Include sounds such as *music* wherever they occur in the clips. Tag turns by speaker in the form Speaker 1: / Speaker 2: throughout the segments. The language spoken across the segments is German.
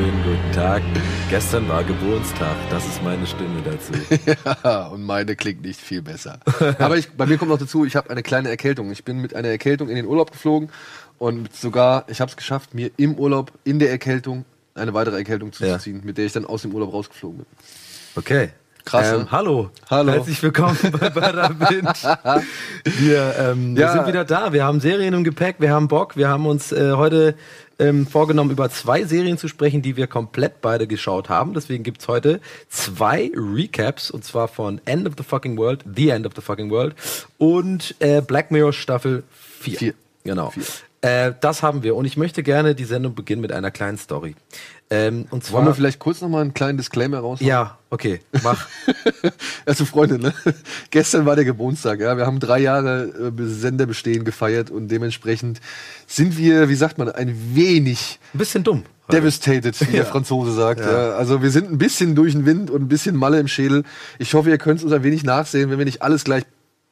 Speaker 1: wunderschönen guten Tag. Gestern war Geburtstag, das ist meine Stimme dazu. *laughs*
Speaker 2: ja, und meine klingt nicht viel besser. Aber ich, bei mir kommt noch dazu, ich habe eine kleine Erkältung. Ich bin mit einer Erkältung in den Urlaub geflogen und sogar, ich habe es geschafft, mir im Urlaub, in der Erkältung, eine weitere Erkältung zuzuziehen, ja. mit der ich dann aus dem Urlaub rausgeflogen bin.
Speaker 1: Okay. Krass. Ähm, hallo. Hallo. Herzlich willkommen bei Bada Binge. *laughs* Wir, ähm, ja. wir sind wieder da. Wir haben Serien im Gepäck. Wir haben Bock. Wir haben uns äh, heute ähm, vorgenommen, über zwei Serien zu sprechen, die wir komplett beide geschaut haben. Deswegen gibt's heute zwei Recaps. Und zwar von End of the Fucking World, The End of the Fucking World und äh, Black Mirror Staffel 4. 4. Genau. Vier. Äh, das haben wir. Und ich möchte gerne die Sendung beginnen mit einer kleinen Story.
Speaker 2: Ähm, und zwar, Wollen wir vielleicht kurz nochmal einen kleinen Disclaimer raushauen?
Speaker 1: Ja, okay, mach. *laughs*
Speaker 2: also Freunde, ne? gestern war der Geburtstag, ja. Wir haben drei Jahre äh, Senderbestehen gefeiert und dementsprechend sind wir, wie sagt man, ein wenig...
Speaker 1: Ein bisschen dumm.
Speaker 2: Devastated, wie der *laughs* Franzose sagt. Ja. ja. Also wir sind ein bisschen durch den Wind und ein bisschen Malle im Schädel. Ich hoffe, ihr könnt uns ein wenig nachsehen, wenn wir nicht alles gleich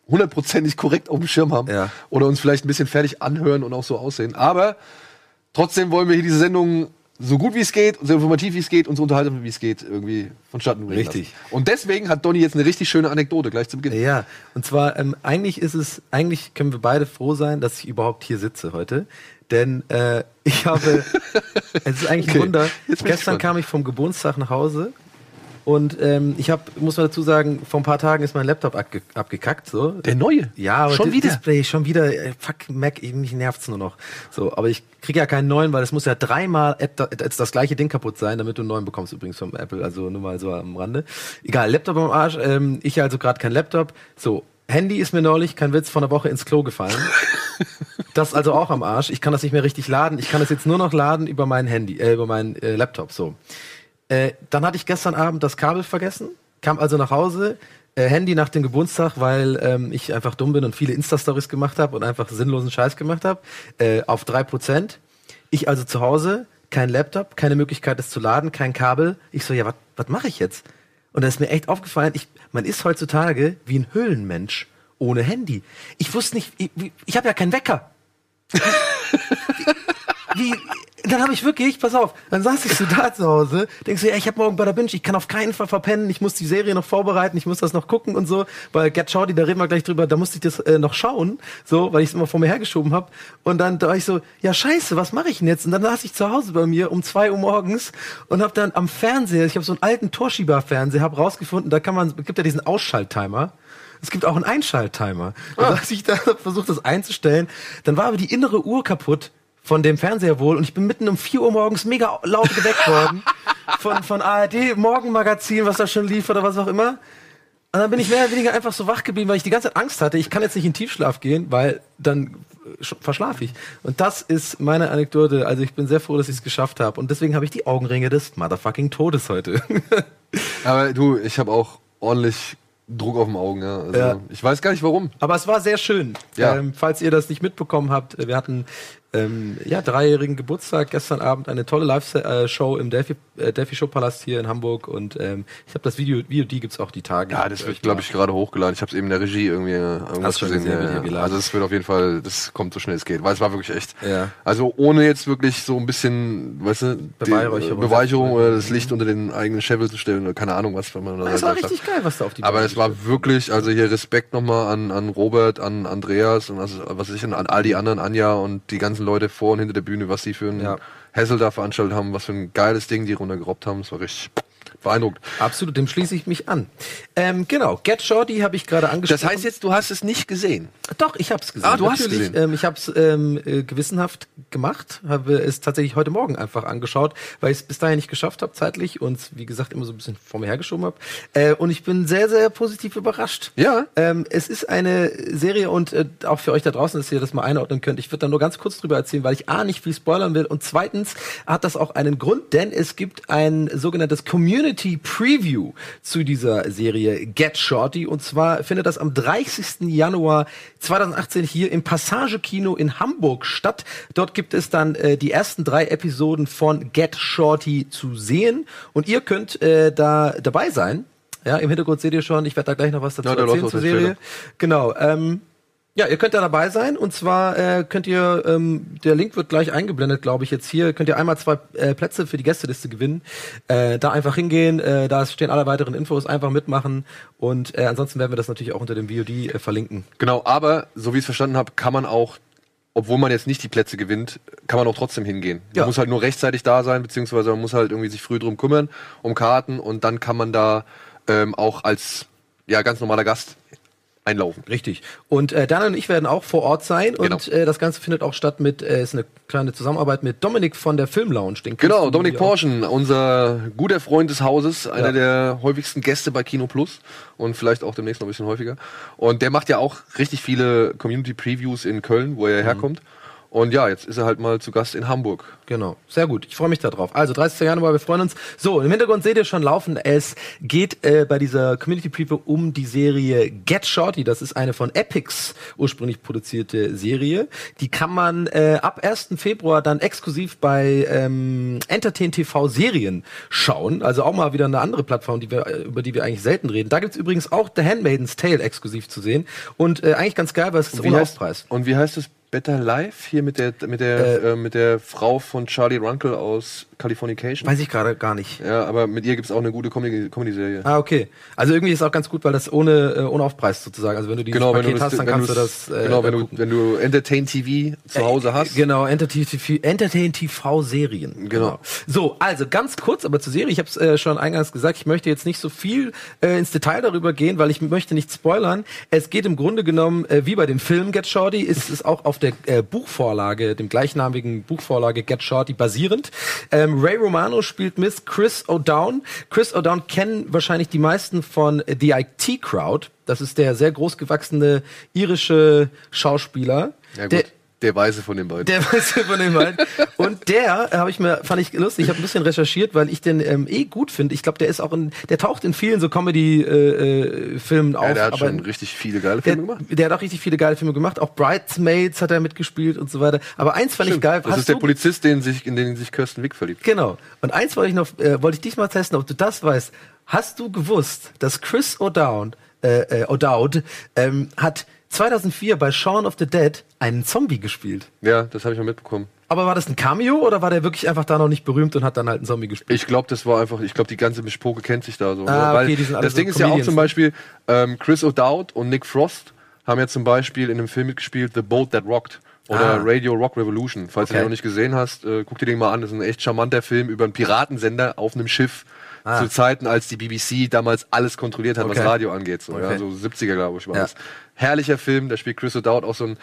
Speaker 2: hundertprozentig korrekt auf dem Schirm haben. Ja. Oder uns vielleicht ein bisschen fertig anhören und auch so aussehen. Aber trotzdem wollen wir hier diese Sendung so gut wie es geht, so informativ wie es geht und so unterhaltsam wie es geht irgendwie vonstatten
Speaker 1: bringen. Richtig.
Speaker 2: Lassen. Und deswegen hat Donny jetzt eine richtig schöne Anekdote gleich zu Beginn.
Speaker 1: Ja, und zwar ähm, eigentlich ist es, eigentlich können wir beide froh sein, dass ich überhaupt hier sitze heute. Denn äh, ich habe, *laughs* es ist eigentlich okay. ein Wunder. Gestern kam ich vom Geburtstag nach Hause und ähm, ich habe, muss man dazu sagen, vor ein paar Tagen ist mein Laptop abge abgekackt. So.
Speaker 2: Der neue?
Speaker 1: Ja, aber schon wieder. Display, schon wieder. Äh, fuck Mac, mich nervt's nur noch. So, aber ich kriege ja keinen neuen, weil es muss ja dreimal jetzt das gleiche Ding kaputt sein, damit du einen neuen bekommst übrigens vom Apple. Also nur mal so am Rande. Egal, Laptop am Arsch. Ähm, ich also gerade kein Laptop. So, Handy ist mir neulich, kein Witz, von der Woche ins Klo gefallen. *laughs* das also auch am Arsch. Ich kann das nicht mehr richtig laden. Ich kann das jetzt nur noch laden über mein Handy, äh, über meinen äh, Laptop. So. Äh, dann hatte ich gestern Abend das Kabel vergessen, kam also nach Hause, äh, Handy nach dem Geburtstag, weil ähm, ich einfach dumm bin und viele Insta-Stories gemacht habe und einfach sinnlosen Scheiß gemacht habe, äh, auf drei Prozent. Ich also zu Hause, kein Laptop, keine Möglichkeit, es zu laden, kein Kabel. Ich so, ja, was mache ich jetzt? Und da ist mir echt aufgefallen, ich, man ist heutzutage wie ein Höhlenmensch ohne Handy. Ich wusste nicht, ich, ich habe ja keinen Wecker. *laughs* wie, dann habe ich wirklich, pass auf, dann saß ich so da zu Hause, denkst du, ja, ich habe morgen bei der Binge, ich kann auf keinen Fall verpennen, ich muss die Serie noch vorbereiten, ich muss das noch gucken und so, weil Get Shorty, da reden wir gleich drüber, da musste ich das äh, noch schauen, so, weil ich es immer vor mir hergeschoben habe und dann da war ich so, ja scheiße, was mache ich denn jetzt? Und dann saß ich zu Hause bei mir um zwei Uhr morgens und habe dann am Fernseher, ich habe so einen alten Torschieber-Fernseher, habe rausgefunden, da kann man, gibt ja diesen Ausschalttimer, es gibt auch einen Einschalttimer. Ah. Da ich da versucht, das einzustellen. Dann war aber die innere Uhr kaputt von dem Fernseher wohl und ich bin mitten um 4 Uhr morgens mega laut geweckt worden von, von ARD Morgenmagazin, was da schon lief oder was auch immer. Und dann bin ich mehr oder weniger einfach so wach geblieben, weil ich die ganze Zeit Angst hatte. Ich kann jetzt nicht in Tiefschlaf gehen, weil dann verschlafe ich. Und das ist meine Anekdote. Also ich bin sehr froh, dass ich es geschafft habe. Und deswegen habe ich die Augenringe des motherfucking Todes heute. *laughs*
Speaker 2: Aber du, ich habe auch ordentlich Druck auf dem Augen, ja. Also, ja. Ich weiß gar nicht warum.
Speaker 1: Aber es war sehr schön. Ja. Ähm, falls ihr das nicht mitbekommen habt, wir hatten ähm, ja, dreijährigen Geburtstag gestern Abend eine tolle Live-Show im Delphi, äh, Delphi Show Palast hier in Hamburg und ähm, ich habe das Video, Video, die gibt's auch die Tage.
Speaker 2: Ja, das wird, glaube ich, gerade hochgeladen. Ich habe es eben in der Regie irgendwie äh, irgendwas gesehen. Ja, ja. Also es wird auf jeden Fall, das kommt so schnell es geht, weil es war wirklich echt. Ja. Also ohne jetzt wirklich so ein bisschen, weißt du, Beweihräucherung, Beweihräucherung oder das Licht unter den eigenen Scheffel zu stellen oder keine Ahnung was, wenn man
Speaker 1: da Das war richtig geil, was da auf die
Speaker 2: Aber es war wirklich, also hier Respekt nochmal an, an Robert, an Andreas und was weiß ich, an all die anderen, Anja und die ganzen ganzen Leute vor und hinter der Bühne, was sie für ein ja. Hassel da veranstaltet haben, was für ein geiles Ding die runtergerobbt haben. Das war richtig beeindruckt.
Speaker 1: Absolut, dem schließe ich mich an. Ähm, genau, Get Shorty habe ich gerade angesprochen.
Speaker 2: Das heißt jetzt, du hast es nicht gesehen?
Speaker 1: Doch, ich habe es gesehen. Ah,
Speaker 2: du Natürlich. hast es gesehen.
Speaker 1: Ähm, ich habe es ähm, äh, gewissenhaft gemacht, habe es tatsächlich heute Morgen einfach angeschaut, weil ich es bis dahin nicht geschafft habe zeitlich und wie gesagt immer so ein bisschen vor mir hergeschoben habe. Äh, und ich bin sehr, sehr positiv überrascht.
Speaker 2: Ja.
Speaker 1: Ähm, es ist eine Serie und äh, auch für euch da draußen, dass ihr das mal einordnen könnt. Ich würde da nur ganz kurz drüber erzählen, weil ich A, nicht viel spoilern will und zweitens hat das auch einen Grund, denn es gibt ein sogenanntes Community Community Preview zu dieser Serie Get Shorty. Und zwar findet das am 30. Januar 2018 hier im Passage Kino in Hamburg statt. Dort gibt es dann äh, die ersten drei Episoden von Get Shorty zu sehen. Und ihr könnt äh, da dabei sein. Ja, im Hintergrund seht ihr schon, ich werde da gleich noch was dazu ja, erzählen zur Serie. Genau. Ähm, Ja, ihr könnt da dabei sein. Und zwar äh, könnt ihr, ähm, der Link wird gleich eingeblendet, glaube ich, jetzt hier, könnt ihr einmal zwei äh, Plätze für die Gästeliste gewinnen. Äh, da einfach hingehen, äh, da stehen alle weiteren Infos, einfach mitmachen. Und äh, ansonsten werden wir das natürlich auch unter dem VOD äh, verlinken.
Speaker 2: Genau, aber so wie ich es verstanden habe, kann man auch obwohl man jetzt nicht die Plätze gewinnt, kann man auch trotzdem hingehen. Man muss halt nur rechtzeitig da sein, beziehungsweise man muss halt irgendwie sich früh drum kümmern, um Karten. Und dann kann man da ähm, auch als ja, ganz normaler Gast einlaufen.
Speaker 1: Richtig. Und äh, Daniel und ich werden auch vor Ort sein genau. und äh, das Ganze findet auch statt mit, äh, ist eine kleine Zusammenarbeit mit Dominik von der Film Lounge.
Speaker 2: Den genau, Dominik Porschen, unser guter Freund des Hauses, einer ja. der häufigsten Gäste bei Kino Plus und vielleicht auch demnächst noch ein bisschen häufiger. Und der macht ja auch richtig viele Community Previews in Köln, wo er mhm. herkommt. Und ja, jetzt ist er halt mal zu Gast in Hamburg.
Speaker 1: Genau, sehr gut. Ich freue mich darauf. Also 30. Januar, wir freuen uns. So, im Hintergrund seht ihr schon laufen. Es geht äh, bei dieser Community Preview um die Serie Get Shorty. Das ist eine von Epics ursprünglich produzierte Serie. Die kann man äh, ab 1. Februar dann exklusiv bei ähm, Entertain TV Serien schauen. Also auch mal wieder eine andere Plattform, die wir, äh, über die wir eigentlich selten reden. Da gibt's übrigens auch The Handmaiden's Tale exklusiv zu sehen. Und äh, eigentlich ganz geil, weil es ist ohne
Speaker 2: Aufpreis. Und wie heißt es Better Life? Hier mit der mit der äh, äh, mit der Frau von Charlie Runkle aus Californication?
Speaker 1: Weiß ich gerade gar nicht.
Speaker 2: Ja, aber mit ihr gibt's auch eine gute Comedy-Serie. Comedy
Speaker 1: ah, okay. Also irgendwie ist auch ganz gut, weil das ohne äh, ohne Aufpreis sozusagen. Also wenn du dieses
Speaker 2: genau,
Speaker 1: Paket
Speaker 2: du
Speaker 1: hast, dann kannst du das.
Speaker 2: Äh, genau, wenn du wenn du Entertain TV zu Hause hast.
Speaker 1: Genau, Entertain TV, Entertain TV Serien.
Speaker 2: Genau. genau.
Speaker 1: So, also ganz kurz, aber zur Serie. Ich habe es äh, schon eingangs gesagt. Ich möchte jetzt nicht so viel äh, ins Detail darüber gehen, weil ich möchte nicht spoilern. Es geht im Grunde genommen äh, wie bei dem Film Get Shorty, ist es auch auf der äh, Buchvorlage, dem gleichnamigen Buchvorlage Get Shorty basierend. Ähm, Ray Romano spielt Miss Chris O'Down. Chris O'Down kennen wahrscheinlich die meisten von The IT Crowd. Das ist der sehr großgewachsene irische Schauspieler.
Speaker 2: Ja. Der, der Weiße von den beiden.
Speaker 1: Der Weiße von den beiden. Und der habe ich mir, fand ich lustig, ich habe ein bisschen recherchiert, weil ich den ähm, eh gut finde. Ich glaube, der ist auch in, der taucht in vielen so Comedy-Filmen äh, äh, auf. Ja,
Speaker 2: der hat schon richtig viele geile Filme
Speaker 1: der, gemacht. Der hat auch richtig viele geile Filme gemacht. Auch Bridesmaids hat er mitgespielt und so weiter. Aber eins fand Stimmt. ich geil.
Speaker 2: Das Hast ist der Polizist, den sich, in den sich Kirsten Wick verliebt.
Speaker 1: Genau. Und eins wollte ich noch, äh, wollte ich dich mal testen, ob du das weißt. Hast du gewusst, dass Chris O'Dowd, äh, äh, O'Dowd ähm, hat 2004 bei Shaun of the Dead einen Zombie gespielt.
Speaker 2: Ja, das habe ich mal mitbekommen.
Speaker 1: Aber war das ein Cameo oder war der wirklich einfach da noch nicht berühmt und hat dann halt einen Zombie gespielt?
Speaker 2: Ich glaube, das war einfach, ich glaube, die ganze Bespoke kennt sich da so. Ah, Weil okay, die sind das Ding so ist ja auch zum Beispiel, ähm, Chris O'Dowd und Nick Frost haben ja zum Beispiel in einem Film mitgespielt, The Boat That Rocked. Oder ah. Radio Rock Revolution. Falls okay. du den noch nicht gesehen hast, äh, guck dir den mal an. Das ist ein echt charmanter Film über einen Piratensender auf einem Schiff. Ah. Zu Zeiten, als die BBC damals alles kontrolliert hat, okay. was Radio angeht. So, okay. ja, so 70er, glaube ich, war ja. das. Herrlicher Film, da spielt Chris O'Dowd auch so ein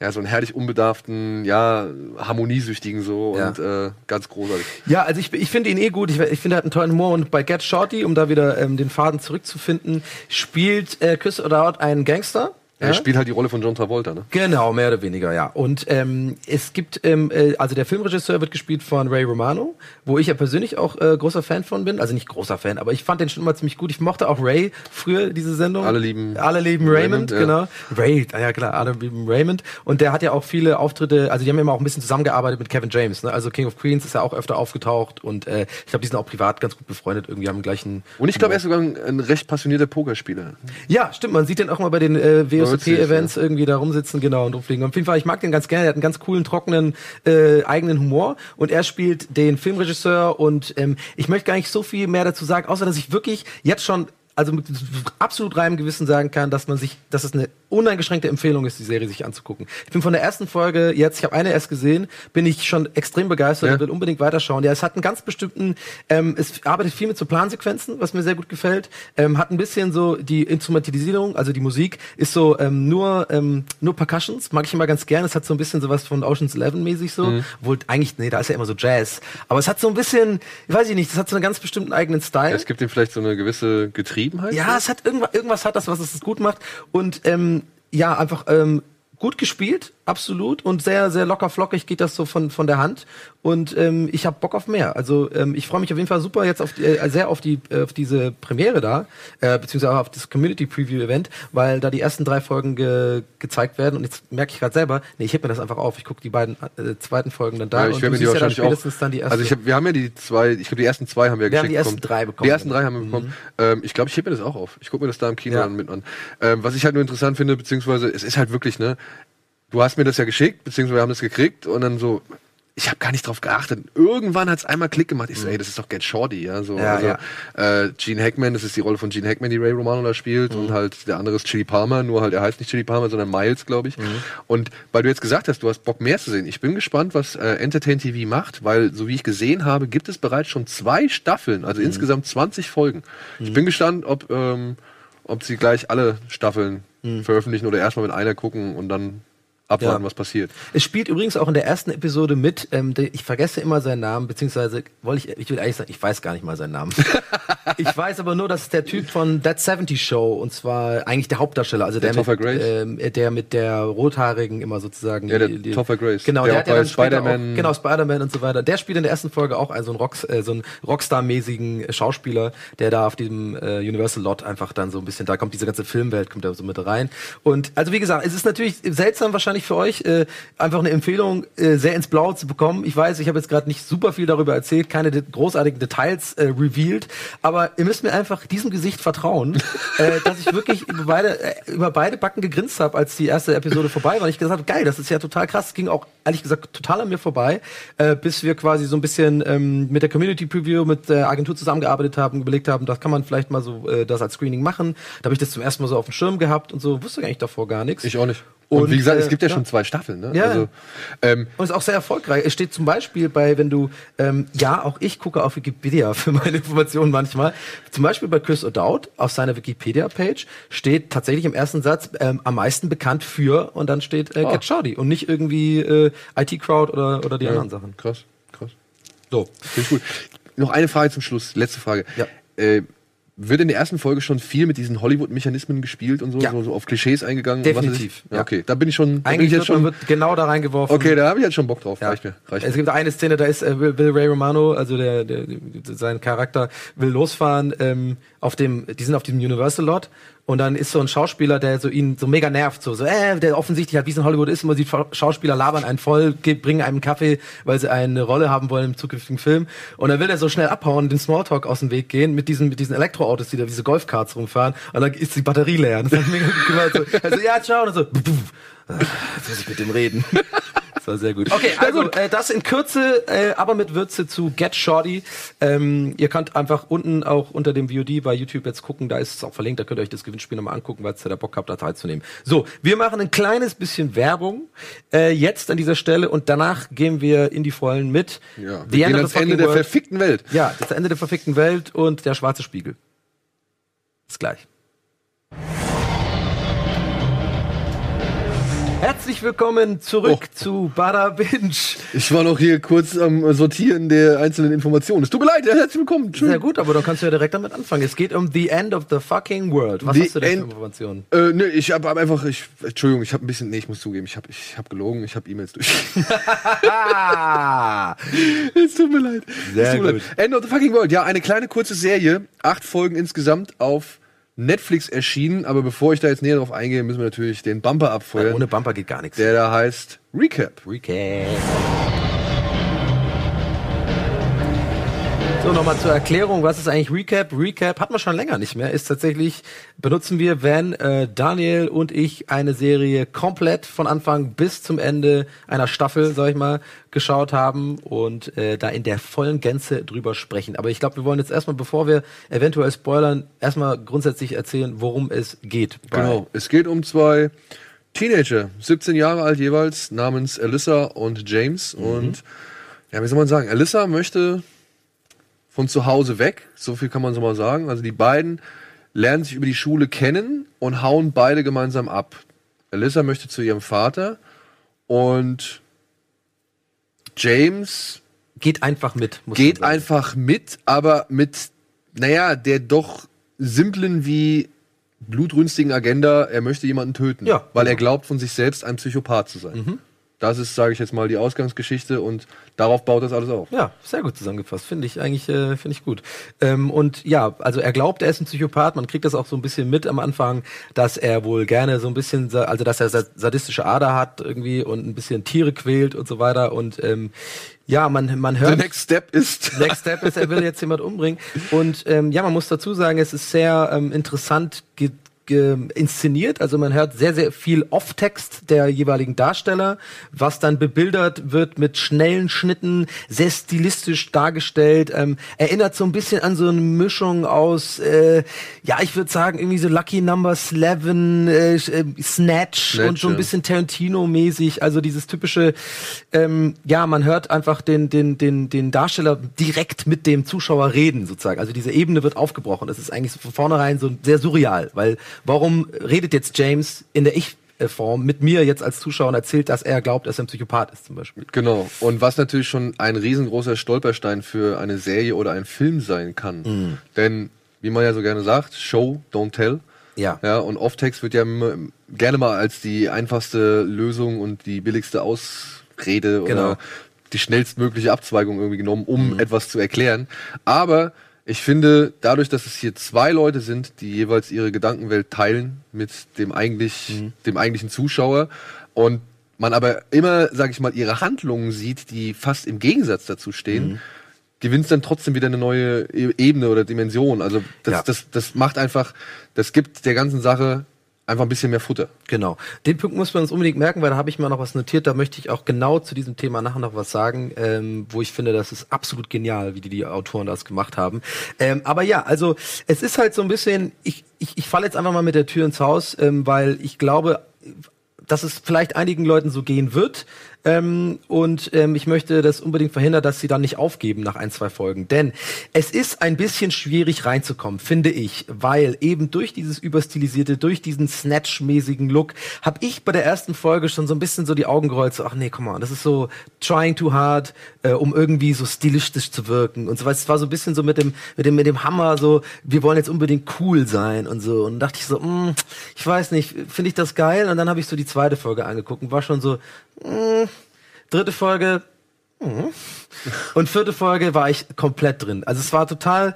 Speaker 2: ja, so einen herrlich unbedarften, ja, harmoniesüchtigen so ja. und äh, ganz großartig.
Speaker 1: Ja, also ich, ich finde ihn eh gut. Ich, ich finde, er hat einen tollen Humor und bei Get Shorty, um da wieder ähm, den Faden zurückzufinden, spielt äh, Chris O'Dowd einen Gangster
Speaker 2: er ja? spielt halt die Rolle von John Travolta, ne?
Speaker 1: Genau, mehr oder weniger, ja. Und ähm, es gibt, ähm, äh, also der Filmregisseur wird gespielt von Ray Romano, wo ich ja persönlich auch äh, großer Fan von bin. Also nicht großer Fan, aber ich fand den schon immer ziemlich gut. Ich mochte auch Ray früher, diese Sendung.
Speaker 2: Alle lieben.
Speaker 1: Alle lieben Raymond, Raymond ja. genau. Ray, ja klar, alle lieben Raymond. Und der hat ja auch viele Auftritte, also die haben immer auch ein bisschen zusammengearbeitet mit Kevin James, ne? Also King of Queens ist ja auch öfter aufgetaucht und äh, ich glaube, die sind auch privat ganz gut befreundet, irgendwie haben gleichen.
Speaker 2: Und ich glaube, er ist sogar ein, ein, recht passionierter Pokerspieler.
Speaker 1: Ja, stimmt, man sieht den auch mal bei den äh, WSOP-Events irgendwie da rumsitzen, genau, und rumfliegen. Auf jeden Fall, ich mag den ganz gerne. Er hat einen ganz coolen, trockenen, äh, eigenen Humor. Und er spielt den Filmregisseur. Und ähm, ich möchte gar nicht so viel mehr dazu sagen, außer dass ich wirklich jetzt schon also mit absolut reinem Gewissen sagen kann, dass man sich, dass es eine uneingeschränkte Empfehlung ist, die Serie sich anzugucken. Ich bin von der ersten Folge jetzt, ich habe eine erst gesehen, bin ich schon extrem begeistert ja. und will unbedingt weiterschauen. Ja, es hat einen ganz bestimmten, ähm, es arbeitet viel mit so Plansequenzen, was mir sehr gut gefällt. Ähm, hat ein bisschen so die Instrumentalisierung, also die Musik ist so ähm, nur ähm, nur Percussions, mag ich immer ganz gern. Es hat so ein bisschen sowas von Ocean's Eleven mäßig so, mhm. obwohl eigentlich nee, da ist ja immer so Jazz, aber es hat so ein bisschen, ich weiß ich nicht, es hat so einen ganz bestimmten eigenen Style. Ja,
Speaker 2: es gibt ihm vielleicht so eine gewisse Getriebenheit.
Speaker 1: Ja, es hat irgendwas, irgendwas hat das, was es gut macht und ähm, ja, einfach ähm, gut gespielt absolut. Und sehr, sehr locker flockig geht das so von, von der Hand. Und ähm, ich habe Bock auf mehr. Also ähm, ich freue mich auf jeden Fall super jetzt auf die, äh, sehr auf die äh, auf diese Premiere da, äh, beziehungsweise auf das Community Preview Event, weil da die ersten drei Folgen ge gezeigt werden. Und jetzt merke ich gerade selber, nee, ich heb mir das einfach auf. Ich gucke die beiden äh, zweiten Folgen dann da.
Speaker 2: Ja, ich werde mir die wahrscheinlich ja auch. Dann die erste. Also ich hab, wir haben ja die zwei, ich glaube die ersten zwei haben wir,
Speaker 1: wir geschickt. Haben die ersten drei bekommen.
Speaker 2: Die ersten drei haben wir bekommen. Mhm. Ähm, ich glaube, ich heb mir das auch auf. Ich gucke mir das da im Kino ja. mit an. Ähm, was ich halt nur interessant finde, beziehungsweise es ist halt wirklich ne du hast mir das ja geschickt, beziehungsweise wir haben das gekriegt und dann so, ich habe gar nicht drauf geachtet. Irgendwann hat es einmal Klick gemacht. Ich so, mhm. ey, das ist doch Get Shorty, ja. So, ja, also, ja. Äh, Gene Hackman, das ist die Rolle von Gene Hackman, die Ray Romano da spielt. Mhm. Und halt der andere ist Chili Palmer, nur halt er heißt nicht Chili Palmer, sondern Miles, glaube ich. Mhm. Und weil du jetzt gesagt hast, du hast Bock mehr zu sehen. Ich bin gespannt, was äh, Entertain TV macht, weil so wie ich gesehen habe, gibt es bereits schon zwei Staffeln, also mhm. insgesamt 20 Folgen. Ich mhm. bin gespannt, ob, ähm, ob sie gleich alle Staffeln mhm. veröffentlichen oder erstmal mit einer gucken und dann abwarten, ja. was passiert.
Speaker 1: Es spielt übrigens auch in der ersten Episode mit, ähm, ich vergesse immer seinen Namen, beziehungsweise wollte ich, ich will eigentlich sagen, ich weiß gar nicht mal seinen Namen. *laughs* ich weiß aber nur, dass es der Typ von That 70 Show und zwar eigentlich der Hauptdarsteller, also der, der mit, ähm, der mit der rothaarigen immer sozusagen.
Speaker 2: Ja, der die, die, Topher Grace.
Speaker 1: Genau, der, der hat ja dann Spider-Man. Genau, Spider-Man und so weiter. Der spielt in der ersten Folge auch also einen, Rock, äh, so einen Rockstar-mäßigen Schauspieler, der da auf diesem äh, Universal Lot einfach dann so ein bisschen, da kommt diese ganze Filmwelt, kommt da so mit rein. Und also wie gesagt, es ist natürlich seltsam wahrscheinlich für euch, äh, einfach eine Empfehlung, äh, sehr ins Blaue zu bekommen. Ich weiß, ich habe jetzt gerade nicht super viel darüber erzählt, keine de großartigen Details äh, revealed, aber ihr müsst mir einfach diesem Gesicht vertrauen, *laughs* äh, dass ich wirklich über beide, äh, über beide Backen gegrinst habe, als die erste Episode vorbei war. Und ich gesagt habe, geil, das ist ja total krass. Es ging auch ehrlich gesagt total an mir vorbei, äh, bis wir quasi so ein bisschen ähm, mit der Community Preview, mit der Agentur zusammengearbeitet haben, überlegt haben, das kann man vielleicht mal so äh, das als Screening machen. Da habe ich das zum ersten Mal so auf dem Schirm gehabt und so, wusste eigentlich davor gar nichts.
Speaker 2: Ich auch nicht. Und, und, wie gesagt, es gibt ja, ja, schon zwei Staffeln. Ne?
Speaker 1: Ja. Also, ähm, und ist auch sehr erfolgreich. Es steht zum Beispiel bei, wenn du, ähm, ja, auch ich gucke auf Wikipedia *laughs* für meine Informationen manchmal. Zum Beispiel bei Chris O'Dowd auf seiner Wikipedia-Page steht tatsächlich im ersten Satz ähm, am meisten bekannt für und dann steht äh, oh. Get Shorty und nicht irgendwie äh, IT Crowd oder, oder die ja, anderen Sachen.
Speaker 2: Krass, krass. So. Finde ich gut. Noch eine Frage zum Schluss, letzte Frage.
Speaker 1: Ja.
Speaker 2: Äh, wird in der ersten Folge schon viel mit diesen Hollywood-Mechanismen gespielt und so,
Speaker 1: ja.
Speaker 2: so, so, auf Klischees eingegangen?
Speaker 1: Definitiv.
Speaker 2: Ja. Okay, da bin ich schon.
Speaker 1: Eigentlich bin ich jetzt schon, wird genau da reingeworfen.
Speaker 2: Okay, da habe ich jetzt schon Bock drauf.
Speaker 1: Ja. Reicht mir. Reicht es gibt eine Szene, da ist äh, will, will Ray Romano, also der, der, sein Charakter, will losfahren ähm, auf dem, die sind auf diesem Universal Lot und dann ist so ein Schauspieler, der so ihn so mega nervt, so, so äh, der offensichtlich halt wie es in Hollywood ist, immer die Schauspieler labern einen voll, bringen einem Kaffee, weil sie eine Rolle haben wollen im zukünftigen Film. Und dann will er so schnell abhauen, den Smalltalk aus dem Weg gehen mit diesen mit diesen Elektroautos, die da diese Golfkarts rumfahren. Und dann ist die Batterie leer. Und das hat mega gut gemacht. So, also ja, ciao. Und so, pff, *laughs* pff, jetzt muss ich mit dem reden. *laughs* Das war sehr gut. Okay, also äh, das in Kürze, äh, aber mit Würze zu Get Shorty. Ähm, ihr könnt einfach unten auch unter dem VOD bei YouTube jetzt gucken, da ist es auch verlinkt, da könnt ihr euch das Gewinnspiel nochmal angucken, weil ihr da Bock habt, da teilzunehmen. So, wir machen ein kleines bisschen Werbung äh, jetzt an dieser Stelle und danach gehen wir in die Vollen mit
Speaker 2: ja, wir gehen ans Ende der World. verfickten Welt.
Speaker 1: Ja, das Ende der verfickten Welt und der schwarze Spiegel. Bis gleich. Herzlich willkommen zurück oh. zu Bada Binge.
Speaker 2: Ich war noch hier kurz am Sortieren der einzelnen Informationen. Es tut mir leid, herzlich willkommen.
Speaker 1: Sehr gut, aber dann kannst du ja direkt damit anfangen. Es geht um The End of the Fucking World. Was the hast du denn für Informationen?
Speaker 2: Äh, ne, ich habe hab einfach, ich, Entschuldigung, ich habe ein bisschen, nee, ich muss zugeben, ich habe ich hab gelogen, ich habe E-Mails durch. *laughs* es tut mir leid.
Speaker 1: Sehr gut. Leid.
Speaker 2: End of the Fucking World, ja, eine kleine kurze Serie, acht Folgen insgesamt auf Netflix erschienen, aber bevor ich da jetzt näher drauf eingehe, müssen wir natürlich den Bumper abfeuern. Ja,
Speaker 1: ohne Bumper geht gar nichts.
Speaker 2: Der da heißt Recap.
Speaker 1: Recap. Nochmal zur Erklärung, was ist eigentlich Recap? Recap hat man schon länger nicht mehr. Ist tatsächlich, benutzen wir, wenn äh, Daniel und ich eine Serie komplett von Anfang bis zum Ende einer Staffel, sag ich mal, geschaut haben und äh, da in der vollen Gänze drüber sprechen. Aber ich glaube, wir wollen jetzt erstmal, bevor wir eventuell spoilern, erstmal grundsätzlich erzählen, worum es geht.
Speaker 2: Genau, es geht um zwei Teenager, 17 Jahre alt jeweils, namens Alyssa und James. Mhm. Und ja, wie soll man sagen, Alyssa möchte von zu Hause weg, so viel kann man so mal sagen. Also die beiden lernen sich über die Schule kennen und hauen beide gemeinsam ab. Alyssa möchte zu ihrem Vater und James
Speaker 1: geht einfach mit.
Speaker 2: geht einfach mit, aber mit, naja, der doch simplen wie blutrünstigen Agenda, er möchte jemanden töten, ja, weil genau. er glaubt von sich selbst ein Psychopath zu sein. Mhm. Das ist, sage ich jetzt mal, die Ausgangsgeschichte und darauf baut das alles auf.
Speaker 1: Ja, sehr gut zusammengefasst. Finde ich eigentlich, äh, finde ich gut. Ähm, und ja, also er glaubt, er ist ein Psychopath. Man kriegt das auch so ein bisschen mit am Anfang, dass er wohl gerne so ein bisschen, also dass er sadistische Ader hat irgendwie und ein bisschen Tiere quält und so weiter. Und ähm, ja, man, man hört.
Speaker 2: The next step ist. *laughs*
Speaker 1: Next step ist, er will jetzt jemand umbringen. Und ähm, ja, man muss dazu sagen, es ist sehr ähm, interessant inszeniert. Also man hört sehr, sehr viel Off-Text der jeweiligen Darsteller, was dann bebildert wird mit schnellen Schnitten, sehr stilistisch dargestellt. Ähm, erinnert so ein bisschen an so eine Mischung aus, äh, ja, ich würde sagen, irgendwie so Lucky Number 11, äh, äh, Snatch, Snatch und so ein bisschen Tarantino-mäßig. Also dieses typische, ähm, ja, man hört einfach den, den, den, den Darsteller direkt mit dem Zuschauer reden, sozusagen. Also diese Ebene wird aufgebrochen. Das ist eigentlich von vornherein so sehr surreal, weil warum redet jetzt James in der Ich- Form mit mir jetzt als Zuschauer und erzählt, dass er glaubt, dass er ein Psychopath ist zum Beispiel.
Speaker 2: Genau. Und was natürlich schon ein riesengroßer Stolperstein für eine Serie oder ein Film sein kann. Mhm. Denn, wie man ja so gerne sagt, Show, don't tell. Ja. Ja, und Off-Text wird ja gerne mal als die einfachste Lösung und die billigste Ausrede genau. oder die schnellstmögliche Abzweigung irgendwie genommen, um mhm. etwas zu erklären. Aber ich finde, dadurch, dass es hier zwei Leute sind, die jeweils ihre Gedankenwelt teilen mit dem eigentlich, mhm. dem eigentlichen Zuschauer und man aber immer, sag ich mal, ihre Handlungen sieht, die fast im Gegensatz dazu stehen, mhm. gewinnt es dann trotzdem wieder eine neue e-, Ebene oder Dimension. Also das, ja. das, das macht einfach, das gibt der ganzen Sache einfach ein bisschen mehr Futter.
Speaker 1: Genau. Den Punkt muss man uns unbedingt merken, weil da habe ich mal noch was notiert. Da möchte ich auch genau zu diesem Thema nachher noch was sagen, ähm, wo ich finde, das ist absolut genial, wie die, die Autoren das gemacht haben. Ähm, aber ja, also es ist halt so ein bisschen, ich, ich, ich falle jetzt einfach mal mit der Tür ins Haus, ähm, weil ich glaube, dass es vielleicht einigen Leuten so gehen wird. Ähm, und ähm, ich möchte das unbedingt verhindern, dass sie dann nicht aufgeben nach ein, zwei Folgen. Denn es ist ein bisschen schwierig reinzukommen, finde ich, weil eben durch dieses überstilisierte, durch diesen Snatch-mäßigen Look, habe ich bei der ersten Folge schon so ein bisschen so die Augen gerollt, so, ach nee, komm mal, das ist so trying too hard, äh, um irgendwie so stilistisch zu wirken und so weiter. Es war so ein bisschen so mit dem, mit dem, mit dem Hammer, so, wir wollen jetzt unbedingt cool sein und so. Und dachte ich so, mh, mm, ich weiß nicht, finde ich das geil? Und dann habe ich so die zweite Folge angeguckt und war schon so, mh, mm, dritte Folge, Mhm. Und vierte Folge war ich komplett drin. Also es war total,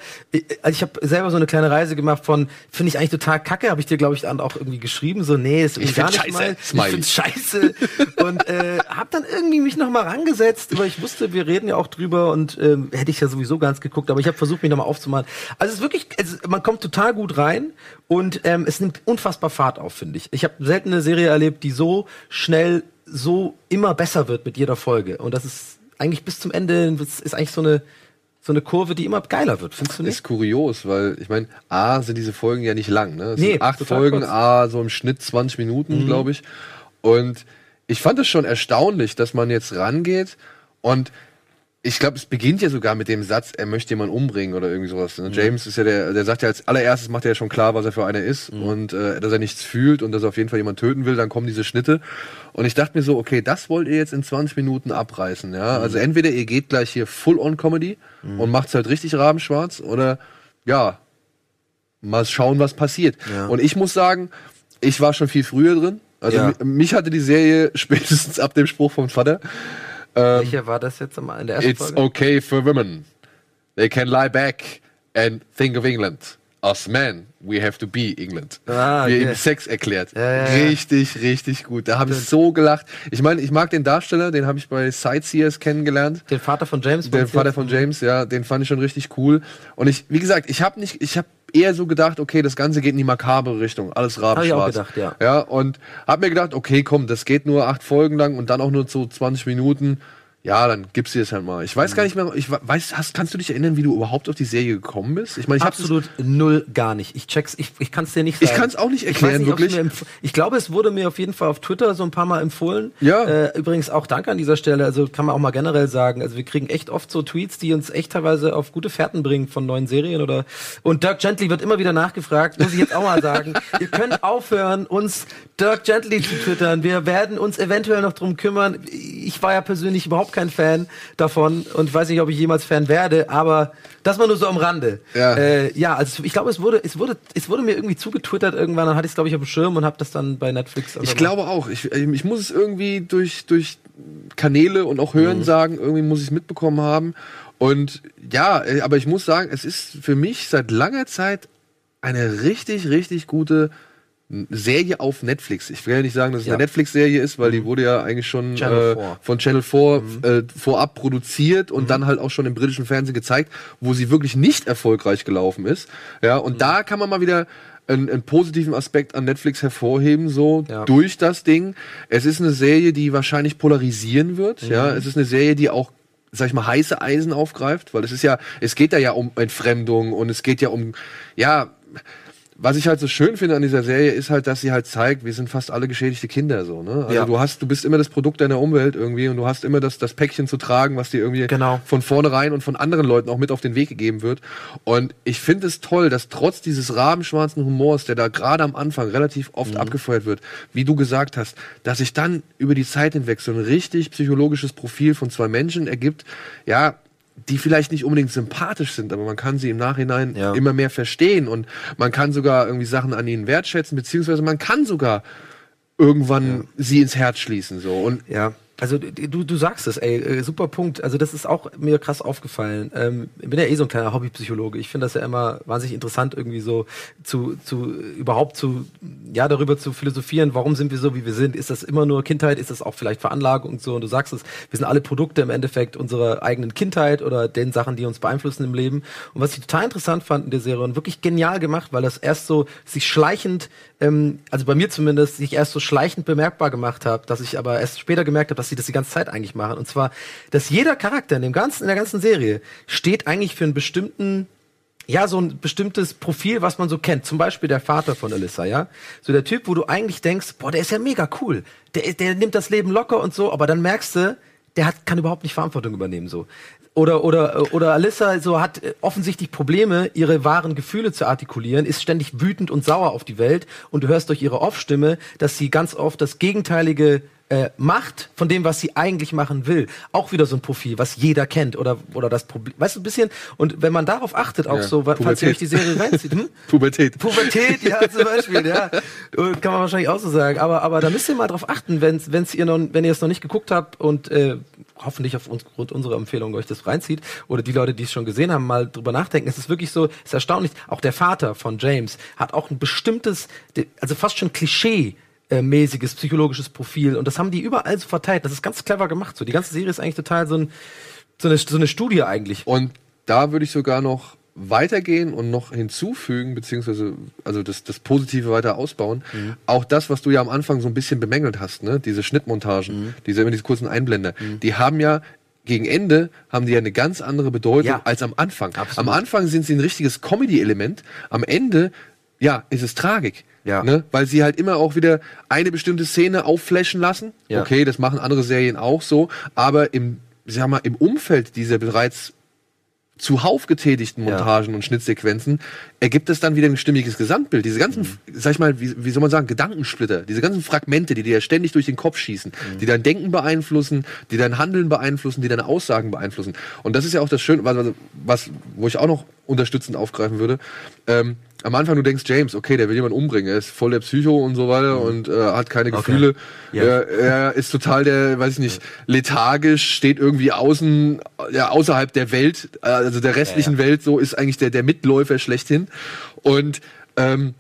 Speaker 1: also ich habe selber so eine kleine Reise gemacht von, finde ich eigentlich total kacke, habe ich dir glaube ich auch irgendwie geschrieben, so nee, ist irgendwie gar nicht scheiße. mal. Ich finde scheiße und äh, habe dann irgendwie mich noch mal rangesetzt, weil ich wusste, wir reden ja auch drüber und ähm, hätte ich ja sowieso ganz geguckt, aber ich habe versucht mich noch mal aufzumachen. Also es ist wirklich, es, man kommt total gut rein und ähm, es nimmt unfassbar Fahrt auf, finde ich. Ich habe selten eine Serie erlebt, die so schnell so immer besser wird mit jeder Folge und das ist eigentlich bis zum Ende ist eigentlich so eine so eine Kurve, die immer geiler wird, findest du nicht?
Speaker 2: Ist kurios, weil ich meine, A sind diese Folgen ja nicht lang, ne? Es nee, sind acht Folgen, kurz. A so im Schnitt 20 Minuten, mhm. glaube ich. Und ich fand es schon erstaunlich, dass man jetzt rangeht und ich glaube, es beginnt ja sogar mit dem Satz, er möchte jemanden umbringen oder irgendwie sowas. Ne? Mhm. James ist ja der, der sagt ja als allererstes, macht er ja schon klar, was er für einer ist mhm. und äh, dass er nichts fühlt und dass er auf jeden Fall jemanden töten will, dann kommen diese Schnitte. Und ich dachte mir so, okay, das wollt ihr jetzt in 20 Minuten abreißen, ja. Mhm. Also entweder ihr geht gleich hier Full-on-Comedy mhm. und macht's halt richtig rabenschwarz oder ja, mal schauen, was passiert. Ja. Und ich muss sagen, ich war schon viel früher drin. Also ja. mich hatte die Serie *laughs* spätestens ab dem Spruch vom Vater
Speaker 1: ähm, Welcher war das jetzt in der ersten
Speaker 2: It's Folge? okay for women. They can lie back and think of England. Us men, we have to be England. Ah, okay. Wie ihm Sex erklärt. Ja, ja, ja. Richtig, richtig gut. Da habe ich so gelacht. Ich meine, ich mag den Darsteller, den habe ich bei Sightseers kennengelernt.
Speaker 1: Den Vater von James.
Speaker 2: Den Vater von James, ja, den fand ich schon richtig cool. Und ich, wie gesagt, ich habe nicht, ich habe eher so gedacht, okay, das Ganze geht in die makabre Richtung, alles rabenschwarz. Hab ich auch gedacht, ja. Ja, und hab mir gedacht, okay, komm, das geht nur acht Folgen lang und dann auch nur so 20 Minuten ja, dann gibst du es halt mal. Ich weiß gar nicht mehr, ich weiß, hast, kannst du dich erinnern, wie du überhaupt auf die Serie gekommen bist?
Speaker 1: Ich meine, ich absolut null gar nicht. Ich check's, ich, ich kann es dir nicht sagen.
Speaker 2: Ich kann es auch nicht erklären, nicht, wirklich.
Speaker 1: Ich glaube, es wurde mir auf jeden Fall auf Twitter so ein paar Mal empfohlen.
Speaker 2: Ja.
Speaker 1: Äh, übrigens auch danke an dieser Stelle. Also kann man auch mal generell sagen. Also wir kriegen echt oft so Tweets, die uns echt teilweise auf gute Fährten bringen von neuen Serien oder. Und Dirk Gently wird immer wieder nachgefragt. Muss ich jetzt auch mal sagen. *laughs* Ihr könnt aufhören, uns Dirk Gently zu twittern. Wir werden uns eventuell noch drum kümmern ich war ja persönlich überhaupt kein Fan davon und weiß nicht, ob ich jemals Fan werde, aber das war nur so am Rande. Ja, äh, ja also ich glaube, es wurde, es wurde, es wurde mir irgendwie zugetwittert irgendwann, dann hatte ich es glaube ich auf dem Schirm und habe das dann bei Netflix.
Speaker 2: Also ich glaube auch. Ich, ich muss es irgendwie durch durch Kanäle und auch Hören mhm. sagen, irgendwie muss ich es mitbekommen haben. Und ja, äh, aber ich muss sagen, es ist für mich seit langer Zeit eine richtig, richtig gute Serie auf Netflix. Ich will ja nicht sagen, dass es ja. eine Netflix-Serie ist, weil mhm. die wurde ja eigentlich schon Channel äh, von Channel 4 mhm. äh, vorab produziert und mhm. dann halt auch schon im britischen Fernsehen gezeigt, wo sie wirklich nicht erfolgreich gelaufen ist. Ja, und mhm. da kann man mal wieder einen, einen, positiven Aspekt an Netflix hervorheben, so ja. durch das Ding. Es ist eine Serie, die wahrscheinlich polarisieren wird. Ja, mhm. es ist eine Serie, die auch sag ich mal, heiße Eisen aufgreift, weil es ist ja, es geht da ja um Entfremdung und es geht ja um, ja, was ich halt so schön finde an dieser Serie ist halt, dass sie halt zeigt, wir sind fast alle geschädigte Kinder so, ne? Also ja. du hast, du bist immer das Produkt deiner Umwelt irgendwie und du hast immer das, das Päckchen zu tragen, was dir irgendwie genau. von vornherein und von anderen Leuten auch mit auf den Weg gegeben wird. Und ich finde es toll, dass trotz dieses rabenschwarzen Humors, der da gerade am Anfang relativ oft mhm. abgefeuert wird, wie du gesagt hast, dass sich dann über die Zeit hinweg so ein richtig psychologisches Profil von zwei Menschen ergibt, ja, die vielleicht nicht unbedingt sympathisch sind, aber man kann sie im Nachhinein ja. immer mehr verstehen und man kann sogar irgendwie Sachen an ihnen wertschätzen, beziehungsweise man kann sogar irgendwann ja. sie ins Herz schließen so und
Speaker 1: ja also du, du sagst es, ey, äh, super Punkt. Also das ist auch mir krass aufgefallen. Ähm, ich bin ja eh so ein kleiner Hobbypsychologe. Ich finde das ja immer wahnsinnig interessant, irgendwie so zu, zu überhaupt zu, ja, darüber zu philosophieren, warum sind wir so, wie wir sind. Ist das immer nur Kindheit? Ist das auch vielleicht Veranlagung und so? Und du sagst es, wir sind alle Produkte im Endeffekt unserer eigenen Kindheit oder den Sachen, die uns beeinflussen im Leben. Und was ich total interessant fand in der Serie und wirklich genial gemacht, weil das erst so sich schleichend, ähm, also bei mir zumindest, sich erst so schleichend bemerkbar gemacht habe, dass ich aber erst später gemerkt habe, dass sie das die ganze Zeit eigentlich machen. Und zwar, dass jeder Charakter in dem ganzen, in der ganzen Serie steht eigentlich für einen bestimmten ja, so ein bestimmtes Profil, was man so kennt. Zum Beispiel der Vater von Alyssa, ja. So der Typ, wo du eigentlich denkst, boah, der ist ja mega cool. Der, der nimmt das Leben locker und so, aber dann merkst du, der hat, kann überhaupt nicht Verantwortung übernehmen, so. Oder, oder, oder Alyssa so hat offensichtlich Probleme, ihre wahren Gefühle zu artikulieren, ist ständig wütend und sauer auf die Welt und du hörst durch ihre Off-Stimme, dass sie ganz oft das gegenteilige äh, macht von dem, was sie eigentlich machen will. Auch wieder so ein Profil, was jeder kennt oder oder das Problem, weißt du, ein bisschen. Und wenn man darauf achtet, auch ja, so, Pubertät. falls ihr euch die Serie reinzieht, hm? *laughs*
Speaker 2: Pubertät,
Speaker 1: Pubertät, ja zum Beispiel, ja, *laughs* kann man wahrscheinlich auch so sagen. Aber aber da müsst ihr mal drauf achten, wenn wenn's ihr noch, wenn ihr es noch nicht geguckt habt und äh, hoffentlich aufgrund unserer Empfehlung euch das reinzieht oder die Leute, die es schon gesehen haben, mal drüber nachdenken. Es ist wirklich so, es ist erstaunlich. Auch der Vater von James hat auch ein bestimmtes, also fast schon Klischee mäßiges psychologisches Profil und das haben die überall so verteilt. Das ist ganz clever gemacht. So die ganze Serie ist eigentlich total so, ein, so, eine, so eine Studie eigentlich.
Speaker 2: Und da würde ich sogar noch weitergehen und noch hinzufügen, beziehungsweise also das, das Positive weiter ausbauen. Mhm. Auch das, was du ja am Anfang so ein bisschen bemängelt hast, ne? diese Schnittmontagen, mhm. diese, diese kurzen Einblender, mhm. die haben ja gegen Ende haben die ja eine ganz andere Bedeutung ja. als am Anfang. Absolut. Am Anfang sind sie ein richtiges Comedy-Element, am Ende, ja, ist es Tragik. Ja. Ne? Weil sie halt immer auch wieder eine bestimmte Szene aufflashen lassen. Ja. Okay, das machen andere Serien auch so, aber im, sag mal, im Umfeld dieser bereits zuhauf getätigten Montagen ja. und Schnittsequenzen ergibt es dann wieder ein stimmiges Gesamtbild. Diese ganzen, mhm. sag ich mal, wie, wie soll man sagen, Gedankensplitter, diese ganzen Fragmente, die dir ständig durch den Kopf schießen, mhm. die dein Denken beeinflussen, die dein Handeln beeinflussen, die deine Aussagen beeinflussen. Und das ist ja auch das Schöne, was, was wo ich auch noch unterstützend aufgreifen würde. Ähm, am Anfang du denkst, James, okay, der will jemanden umbringen, er ist voll der Psycho und so weiter mhm. und äh, hat keine Gefühle. Okay. Ja. Er, er, ist total der, weiß ich nicht, lethargisch, steht irgendwie außen, ja, außerhalb der Welt, also der restlichen ja. Welt, so ist eigentlich der, der Mitläufer schlechthin. Und ähm,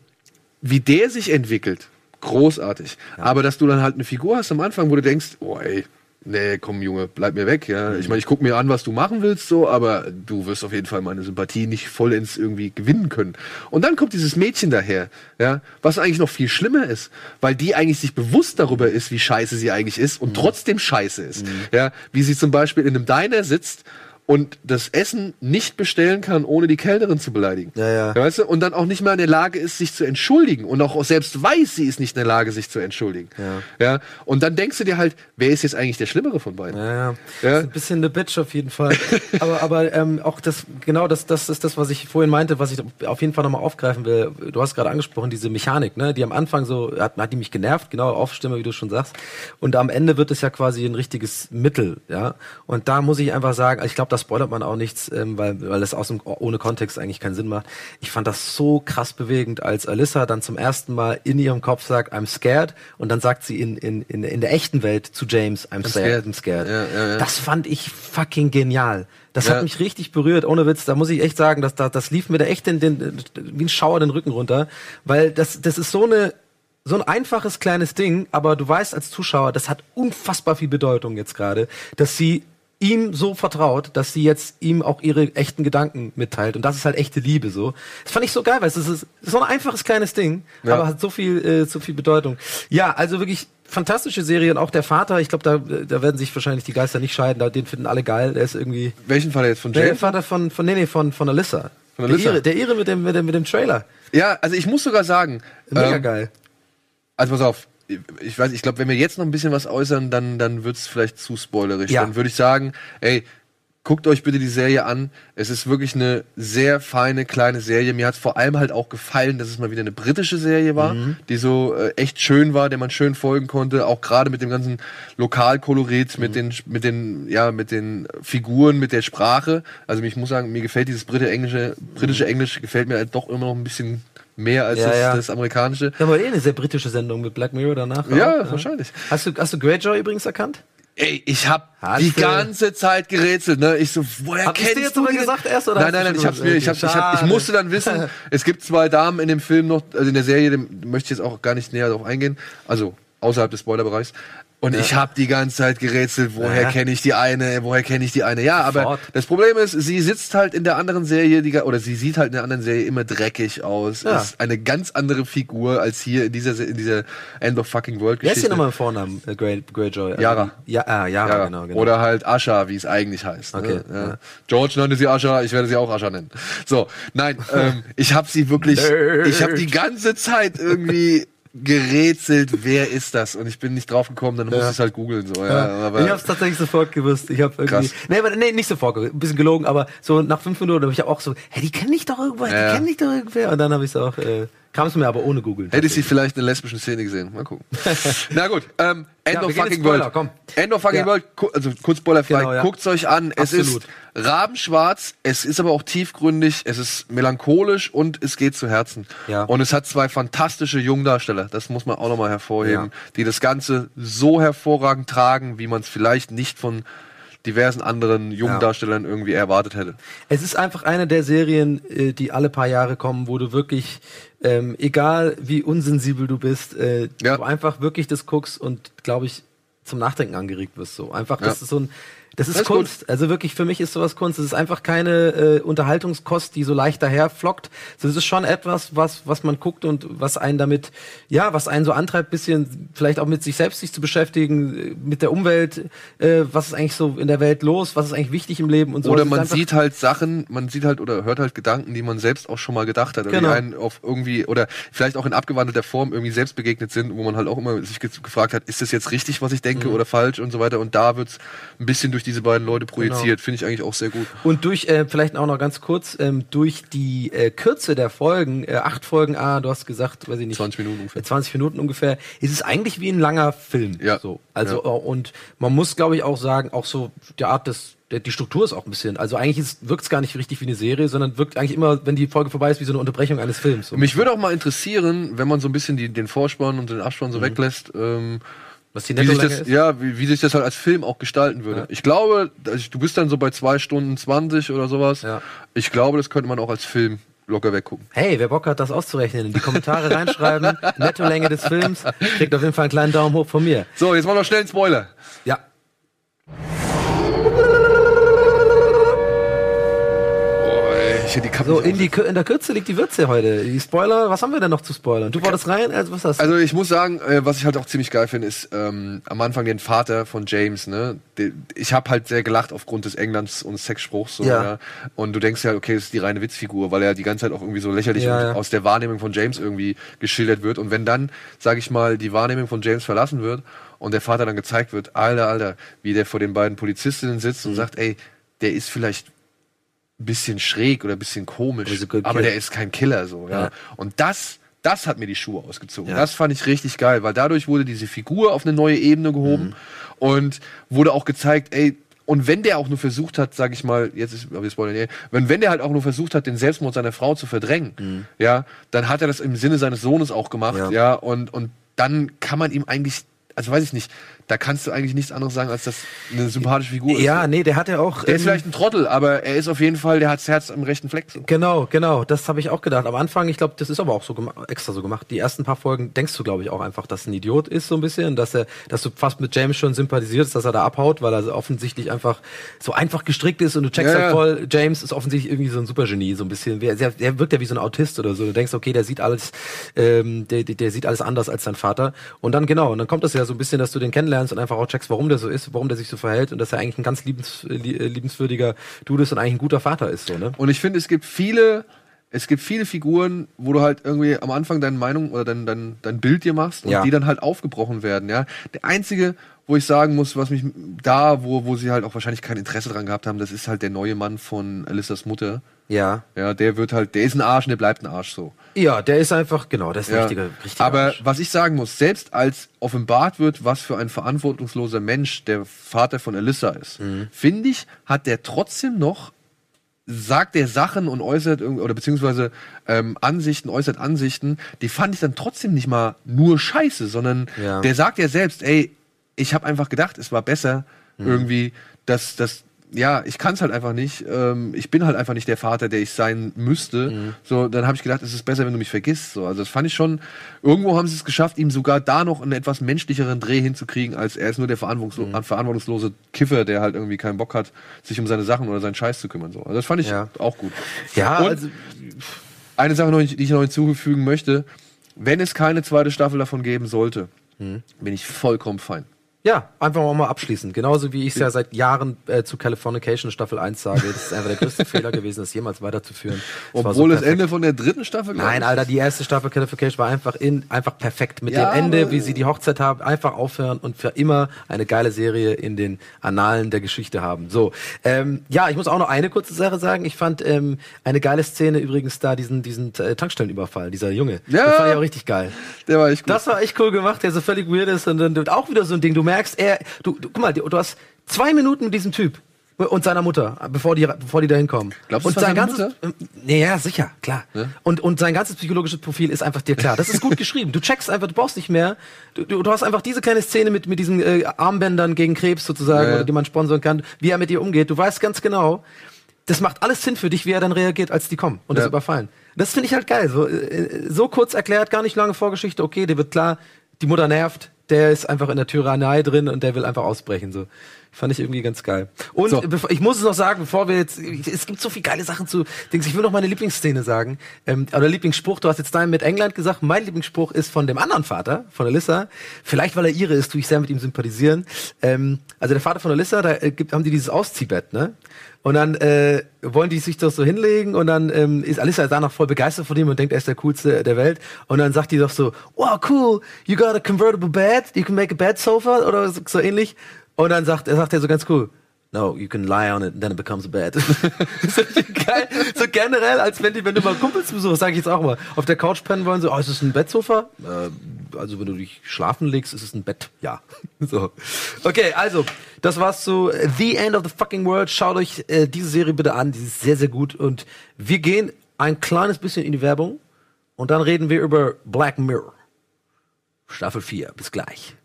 Speaker 2: wie der sich entwickelt, großartig. Aber dass du dann halt eine Figur hast am Anfang, wo du denkst, oh ey, nee, komm Junge, bleib mir weg. Ja, ich meine, ich guck mir an, was du machen willst, so, aber du wirst auf jeden Fall meine Sympathie nicht vollends irgendwie gewinnen können. Und dann kommt dieses Mädchen daher, ja, was eigentlich noch viel schlimmer ist, weil die eigentlich sich bewusst darüber ist, wie scheiße sie eigentlich ist und mhm. trotzdem scheiße ist. Mhm. Ja, wie sie zum Beispiel in einem Diner sitzt und das Essen nicht bestellen kann, ohne die Kellnerin zu beleidigen.
Speaker 1: Ja, ja.
Speaker 2: Weißt du? Und dann auch nicht mal in der Lage ist, sich zu entschuldigen. Und auch selbst weiß, sie ist nicht in der Lage, sich zu entschuldigen.
Speaker 1: Ja.
Speaker 2: ja? Und dann denkst du dir halt, wer ist jetzt eigentlich der Schlimmere von beiden?
Speaker 1: Ja, ja.
Speaker 2: Ja.
Speaker 1: Ist ein bisschen eine Bitch auf jeden Fall. *laughs* aber aber ähm, auch das, genau das, das ist das, was ich vorhin meinte, was ich auf jeden Fall nochmal aufgreifen will. Du hast gerade angesprochen, diese Mechanik, ne? Die am Anfang so, hat, hat die mich genervt, genau, Aufstimme, wie du schon sagst. Und am Ende wird es ja quasi ein richtiges Mittel, ja. Und da muss ich einfach sagen, ich glaube, da spoilert man auch nichts, ähm, weil, weil es aus dem, ohne Kontext eigentlich keinen Sinn macht. Ich fand das so krass bewegend, als Alyssa dann zum ersten Mal in ihrem Kopf sagt, I'm scared, und dann sagt sie in, in, in, in der echten Welt zu James, I'm, scared, I'm scared.
Speaker 2: Ja, ja, ja.
Speaker 1: Das fand ich fucking genial. Das
Speaker 2: Ja.
Speaker 1: hat mich richtig berührt, ohne Witz. Da muss ich echt sagen, dass da, das lief mir da echt den, den, wie ein Schauer den Rücken runter, weil das, das ist so eine, so ein einfaches kleines Ding, aber du weißt als Zuschauer, das hat unfassbar viel Bedeutung jetzt gerade, dass sie ihm so vertraut, dass sie jetzt ihm auch ihre echten Gedanken mitteilt und das ist halt echte Liebe so. Das fand ich so geil, weil es ist, es ist so ein einfaches kleines Ding,
Speaker 2: Ja.
Speaker 1: aber hat so viel äh, so viel Bedeutung. Ja, also wirklich fantastische Serie und auch der Vater, ich glaube, da, da werden sich wahrscheinlich die Geister nicht scheiden, da- den finden alle geil, der ist irgendwie
Speaker 2: Welchen Fall jetzt von
Speaker 1: der
Speaker 2: James?
Speaker 1: Vater von, von, nee, nee, von, von Alyssa.
Speaker 2: Von Alyssa.
Speaker 1: Der Ire, der Ire mit dem, mit dem, mit dem Trailer.
Speaker 2: Ja, also ich muss sogar sagen,
Speaker 1: Mega
Speaker 2: ähm,
Speaker 1: geil.
Speaker 2: also pass auf, ich weiß, ich glaube, wenn wir jetzt noch ein bisschen was äußern, dann, dann wird's vielleicht zu spoilerisch.
Speaker 1: Ja.
Speaker 2: Dann würde ich sagen, ey, guckt euch bitte die Serie an. Es ist wirklich eine sehr feine, kleine Serie. Mir hat vor allem halt auch gefallen, dass es mal wieder eine britische Serie war,
Speaker 1: Mhm.
Speaker 2: die so äh, echt schön war, der man schön folgen konnte. Auch gerade mit dem ganzen Lokalkolorit,
Speaker 1: Mhm.
Speaker 2: mit den, mit den, ja, mit den Figuren, mit der Sprache. Also ich muss sagen, mir gefällt dieses britische Englische, britische Englisch gefällt mir halt doch immer noch ein bisschen mehr als.
Speaker 1: Ja,
Speaker 2: das,
Speaker 1: ja.
Speaker 2: das amerikanische.
Speaker 1: Haben aber eh eine sehr britische Sendung mit Black Mirror danach.
Speaker 2: Ja,
Speaker 1: auch,
Speaker 2: wahrscheinlich.
Speaker 1: Hast du, hast du Greyjoy übrigens erkannt?
Speaker 2: Ey, ich hab
Speaker 1: Hast
Speaker 2: die
Speaker 1: du-
Speaker 2: ganze Zeit gerätselt, ne? Ich so, woher
Speaker 1: Hab
Speaker 2: kennst
Speaker 1: dir jetzt
Speaker 2: du
Speaker 1: aber gesagt erst, oder
Speaker 2: Nein, nein,
Speaker 1: du
Speaker 2: nein, ich hab's mir, ich, hab, ich, hab, ich musste dann wissen, es gibt zwei Damen in dem Film noch, also in der Serie, dem möchte ich jetzt auch gar nicht näher darauf eingehen, also außerhalb des Spoilerbereichs. Und ich habe die ganze Zeit gerätselt, woher
Speaker 1: Ja.
Speaker 2: kenne ich die eine, woher kenne ich die eine. Ja, aber
Speaker 1: Sofort.
Speaker 2: das Problem ist, sie sitzt halt in der anderen Serie, die, oder sie sieht halt in der anderen Serie immer dreckig aus.
Speaker 1: Ja.
Speaker 2: Ist eine ganz andere Figur als hier in dieser, Se- in dieser End of Fucking World
Speaker 1: Wer ist
Speaker 2: Geschichte.
Speaker 1: hier nochmal im Vornamen, äh, Grey, Greyjoy? Also
Speaker 2: Yara.
Speaker 1: Ja, ah, Yara,
Speaker 2: Ja,
Speaker 1: genau, genau.
Speaker 2: Oder halt Ascha, wie es eigentlich heißt.
Speaker 1: Okay,
Speaker 2: ne? ja.
Speaker 1: ja.
Speaker 2: George nannte sie Ascha, ich werde sie auch Ascha nennen. So, nein, ähm, *laughs* ich habe sie wirklich, ich habe die ganze Zeit irgendwie gerätselt, wer ist das? Und ich bin nicht drauf gekommen, dann musste
Speaker 1: Ja.
Speaker 2: ich halt googeln. So, ja, aber
Speaker 1: ich hab's tatsächlich sofort gewusst. Ich habe irgendwie.
Speaker 2: Krass.
Speaker 1: Nee, aber, nee, nicht sofort gewusst. Ein bisschen gelogen, aber so nach fünf Minuten habe ich auch so, hey, die kenne ich doch irgendwoher,
Speaker 2: Ja, ja.
Speaker 1: die kenne ich doch irgendwer. Und dann habe ich auch, äh, kam es mir aber ohne Google.
Speaker 2: Hätte ich sie vielleicht in einer lesbischen Szene gesehen. Mal gucken. *laughs* Na gut, ähm, End
Speaker 1: Ja,
Speaker 2: of Fucking
Speaker 1: Spoiler,
Speaker 2: World.
Speaker 1: komm.
Speaker 2: End of Fucking
Speaker 1: Ja.
Speaker 2: World, also kurz spoilerfrei,
Speaker 1: Genau, ja.
Speaker 2: guckt's euch an. Es
Speaker 1: Absolut.
Speaker 2: ist rabenschwarz, es ist aber auch tiefgründig, es ist melancholisch und es geht zu Herzen.
Speaker 1: Ja.
Speaker 2: Und es hat zwei fantastische Jungdarsteller, das muss man auch nochmal hervorheben, die das Ganze so hervorragend tragen, wie man es vielleicht nicht von diversen anderen Jungdarstellern irgendwie erwartet hätte.
Speaker 1: Es ist einfach eine der Serien, äh, die alle paar Jahre kommen, wo du wirklich, ähm, egal wie unsensibel du bist, äh,
Speaker 2: Ja.
Speaker 1: du einfach wirklich das guckst und, glaube ich, zum Nachdenken angeregt wirst. So einfach,
Speaker 2: Ja.
Speaker 1: das ist so ein, das ist Kunst. Also wirklich, für mich ist sowas Kunst. Es ist einfach keine äh, Unterhaltungskost, die so leicht daherflockt. Das ist schon etwas, was, was man guckt und was einen damit, ja, was einen so antreibt, bisschen vielleicht auch mit sich selbst sich zu beschäftigen, äh, mit der Umwelt, äh, was ist eigentlich so in der Welt los, was ist eigentlich wichtig im Leben und so.
Speaker 2: Oder
Speaker 1: Es
Speaker 2: man sieht halt Sachen, man sieht halt oder hört halt Gedanken, die man selbst auch schon mal gedacht hat. Oder
Speaker 1: Genau.
Speaker 2: die einen auf irgendwie, oder vielleicht auch in abgewandelter Form irgendwie selbst begegnet sind, wo man halt auch immer sich ge gefragt hat, ist das jetzt richtig, was ich denke
Speaker 1: Mhm.
Speaker 2: oder falsch und so weiter. Und da wird's ein bisschen durch diese beiden Leute
Speaker 1: Genau.
Speaker 2: projiziert. Finde ich eigentlich auch sehr gut.
Speaker 1: Und durch, äh, vielleicht auch noch ganz kurz, ähm, durch die äh, Kürze der Folgen, äh, acht Folgen, ah, du hast gesagt, weiß ich nicht.
Speaker 2: 20 Minuten ungefähr.
Speaker 1: äh, 20 Minuten ungefähr, ist es eigentlich wie ein langer Film.
Speaker 2: Ja.
Speaker 1: So. Also,
Speaker 2: Ja.
Speaker 1: äh, und man muss, glaube ich, auch sagen, auch so die Art des, der, die Struktur ist auch ein bisschen, also eigentlich wirkt es gar nicht richtig wie eine Serie, sondern wirkt eigentlich immer, wenn die Folge vorbei ist, wie so eine Unterbrechung eines Films.
Speaker 2: Mich würde auch mal interessieren, wenn man so ein bisschen die, den Vorspann und den Abspann
Speaker 1: Mhm.
Speaker 2: so weglässt, ähm,
Speaker 1: was die
Speaker 2: wie sich das,
Speaker 1: ist.
Speaker 2: ja, wie, wie sich das halt als Film auch gestalten würde.
Speaker 1: Ja.
Speaker 2: Ich glaube, du bist dann so bei zwei Stunden 20 oder sowas.
Speaker 1: Ja.
Speaker 2: Ich glaube, das könnte man auch als Film locker weggucken.
Speaker 1: Hey, wer Bock hat, das auszurechnen, in die Kommentare reinschreiben, *laughs* Nettolänge des Films, kriegt auf jeden Fall einen kleinen Daumen hoch von mir.
Speaker 2: So, jetzt mal noch schnell einen Spoiler.
Speaker 1: Ja. Ich, die so, in, die, in der Kürze liegt die Würze heute. Die Spoiler, was haben wir denn noch zu spoilern? Du wolltest rein? Also, was
Speaker 2: hast du? also ich muss sagen, äh, was ich halt auch ziemlich geil finde, ist ähm, am Anfang den Vater von James, ne? ich habe halt sehr gelacht aufgrund des Englands und Sexspruchs. So, ja. ja. Und du denkst ja, okay, das ist die reine Witzfigur, weil er die ganze Zeit auch irgendwie so lächerlich ja, ja. aus der Wahrnehmung von James irgendwie geschildert wird. Und wenn dann, sage ich mal, die Wahrnehmung von James verlassen wird und der Vater dann gezeigt wird, alter, alter, wie der vor den beiden Polizistinnen sitzt mhm. und sagt, ey, der ist vielleicht bisschen schräg oder ein bisschen komisch, aber der ist kein Killer so, ja. Und das das hat mir die Schuhe ausgezogen. Ja. Das fand ich richtig geil, weil dadurch wurde diese Figur auf eine neue Ebene gehoben mhm. und wurde auch gezeigt, ey, und wenn der auch nur versucht hat, sag ich mal, jetzt ist, wir spoilern, nee, wenn, wenn der halt auch nur versucht hat, den Selbstmord seiner Frau zu verdrängen, mhm. ja, dann hat er das im Sinne seines Sohnes auch gemacht, ja, ja und, und dann kann man ihm eigentlich also weiß ich nicht, da kannst du eigentlich nichts anderes sagen, als dass eine sympathische Figur
Speaker 1: ist. Ja, nee, der hat ja auch.
Speaker 2: Der ist vielleicht ein Trottel, aber er ist auf jeden Fall, der hat das Herz am rechten Fleck. So.
Speaker 1: Genau, genau, das habe ich auch gedacht. Am Anfang, ich glaube, das ist aber auch so extra so gemacht. Die ersten paar Folgen denkst du, glaube ich, auch einfach, dass er ein Idiot ist so ein bisschen, dass er, dass du fast mit James schon sympathisierst, dass er da abhaut, weil er offensichtlich einfach so einfach gestrickt ist und du checkst ja, halt voll, James ist offensichtlich irgendwie so ein Supergenie, so ein bisschen. Der, der wirkt ja wie so ein Autist oder so. Du denkst, okay, der sieht alles, ähm, der, der sieht alles anders als sein Vater. Und dann genau, und dann kommt das ja so ein bisschen, dass du den kennenlernst und einfach auch checkst, warum warum der so ist, warum der sich so verhält und dass er eigentlich ein ganz liebens, äh, liebenswürdiger Dude ist und eigentlich ein guter Vater ist. So, ne?
Speaker 2: Und ich finde, es gibt viele, es gibt viele Figuren, wo du halt irgendwie am Anfang deine Meinung oder dein, dein, dein Bild dir machst und ja. die dann halt aufgebrochen werden. Ja, der einzige, wo ich sagen muss, was mich da, wo, wo sie halt auch wahrscheinlich kein Interesse dran gehabt haben, das ist halt der neue Mann von Alissas Mutter.
Speaker 1: Ja.
Speaker 2: Ja, der wird halt, der ist ein Arsch und der bleibt ein Arsch so.
Speaker 1: Ja, der ist einfach, genau, der ist ein ja. richtiger,
Speaker 2: richtiger Aber Arsch. was ich sagen muss, selbst als offenbart wird, was für ein verantwortungsloser Mensch der Vater von Alyssa ist, mhm. finde ich, hat der trotzdem noch sagt der Sachen und äußert oder beziehungsweise ähm, Ansichten, äußert Ansichten, die fand ich dann trotzdem nicht mal nur scheiße, sondern ja. der sagt ja selbst, ey, ich habe einfach gedacht, es war besser mhm. irgendwie, dass, dass ja, ich kann es halt einfach nicht. Ähm, ich bin halt einfach nicht der Vater, der ich sein müsste. Mhm. So, dann habe ich gedacht, es ist besser, wenn du mich vergisst. So, also das fand ich schon. Irgendwo haben sie es geschafft, ihm sogar da noch einen etwas menschlicheren Dreh hinzukriegen, als er ist nur der verantwortungslo mhm. verantwortungslose Kiffer, der halt irgendwie keinen Bock hat, sich um seine Sachen oder seinen Scheiß zu kümmern. So, also das fand ich ja. auch gut.
Speaker 1: Ja, Und also
Speaker 2: eine Sache noch, die ich noch hinzufügen möchte: Wenn es keine zweite Staffel davon geben sollte, mhm. bin ich vollkommen fein.
Speaker 1: Ja, einfach mal abschließen. Genauso wie ich es ja seit Jahren äh, zu Californication Staffel 1 sage. Das ist einfach der größte *laughs* Fehler gewesen, das jemals weiterzuführen.
Speaker 2: Das Obwohl so das Ende von der dritten Staffel,
Speaker 1: Nein, Alter, die erste Staffel Californication war einfach in, einfach perfekt. Mit ja, dem Ende, wie sie die Hochzeit haben, einfach aufhören und für immer eine geile Serie in den Annalen der Geschichte haben. So, ähm, ja, ich muss auch noch eine kurze Sache sagen. Ich fand ähm, eine geile Szene übrigens da, diesen, diesen äh, Tankstellenüberfall, dieser Junge. Ja. Das fand ich auch richtig geil.
Speaker 2: Der war echt
Speaker 1: cool. Das war echt cool gemacht, der so völlig weird ist und dann auch wieder so ein Ding. Du merkst, er, du, du guck mal, du hast zwei Minuten mit diesem Typ und seiner Mutter, bevor die, bevor die da hinkommen.
Speaker 2: Glaubst du,
Speaker 1: und sein ganzes, Mutter? Ähm, ja, sicher, klar. Ja? Und, und sein ganzes psychologisches Profil ist einfach dir klar. Das ist gut *laughs* geschrieben. Du checkst einfach, du brauchst nicht mehr. Du, du, du hast einfach diese kleine Szene mit, mit diesen äh, Armbändern gegen Krebs sozusagen, ja. die man sponsern kann, wie er mit dir umgeht. Du weißt ganz genau, das macht alles Sinn für dich, wie er dann reagiert, als die kommen und ja. das überfallen. Das finde ich halt geil. So, äh, so kurz erklärt, gar nicht lange Vorgeschichte. Okay, dir wird klar, die Mutter nervt, der ist einfach in der Tyrannei drin und der will einfach ausbrechen. So. Fand ich irgendwie ganz geil. Und so. ich muss es noch sagen, bevor wir jetzt, es gibt so viele geile Sachen zu Dings. Ich will noch meine Lieblingsszene sagen. Ähm, oder Lieblingsspruch, du hast jetzt deinen mit England gesagt. Mein Lieblingsspruch ist von dem anderen Vater, von Alyssa. Vielleicht, weil er ihre ist, tue ich sehr mit ihm sympathisieren. Ähm, also der Vater von Alyssa, da äh, gibt, haben die dieses Ausziehbett, ne? Und dann äh, wollen die sich doch so hinlegen und dann ähm, ist Alissa danach voll begeistert von ihm und denkt, er ist der coolste der Welt. Und dann sagt die doch so, wow, cool, you got a convertible bed, you can make a bed sofa oder so, so ähnlich. Und dann sagt er, sagt so ganz cool, No, you can lie on it and then it becomes a bed. so geil. So generell, als wenn, die, wenn du mal Kumpels besuchst, sage ich jetzt auch mal, auf der Couch pennen wollen, so, oh, ist es ein Bettsofa? Äh, also wenn du dich schlafen legst, ist es ein Bett. Ja. *laughs* so. Okay, also, das war's zu The End of the Fucking World. Schaut euch äh, diese Serie bitte an, die ist sehr, sehr gut. Und wir gehen ein kleines bisschen in die Werbung und dann reden wir über Black Mirror. Staffel 4. Bis gleich.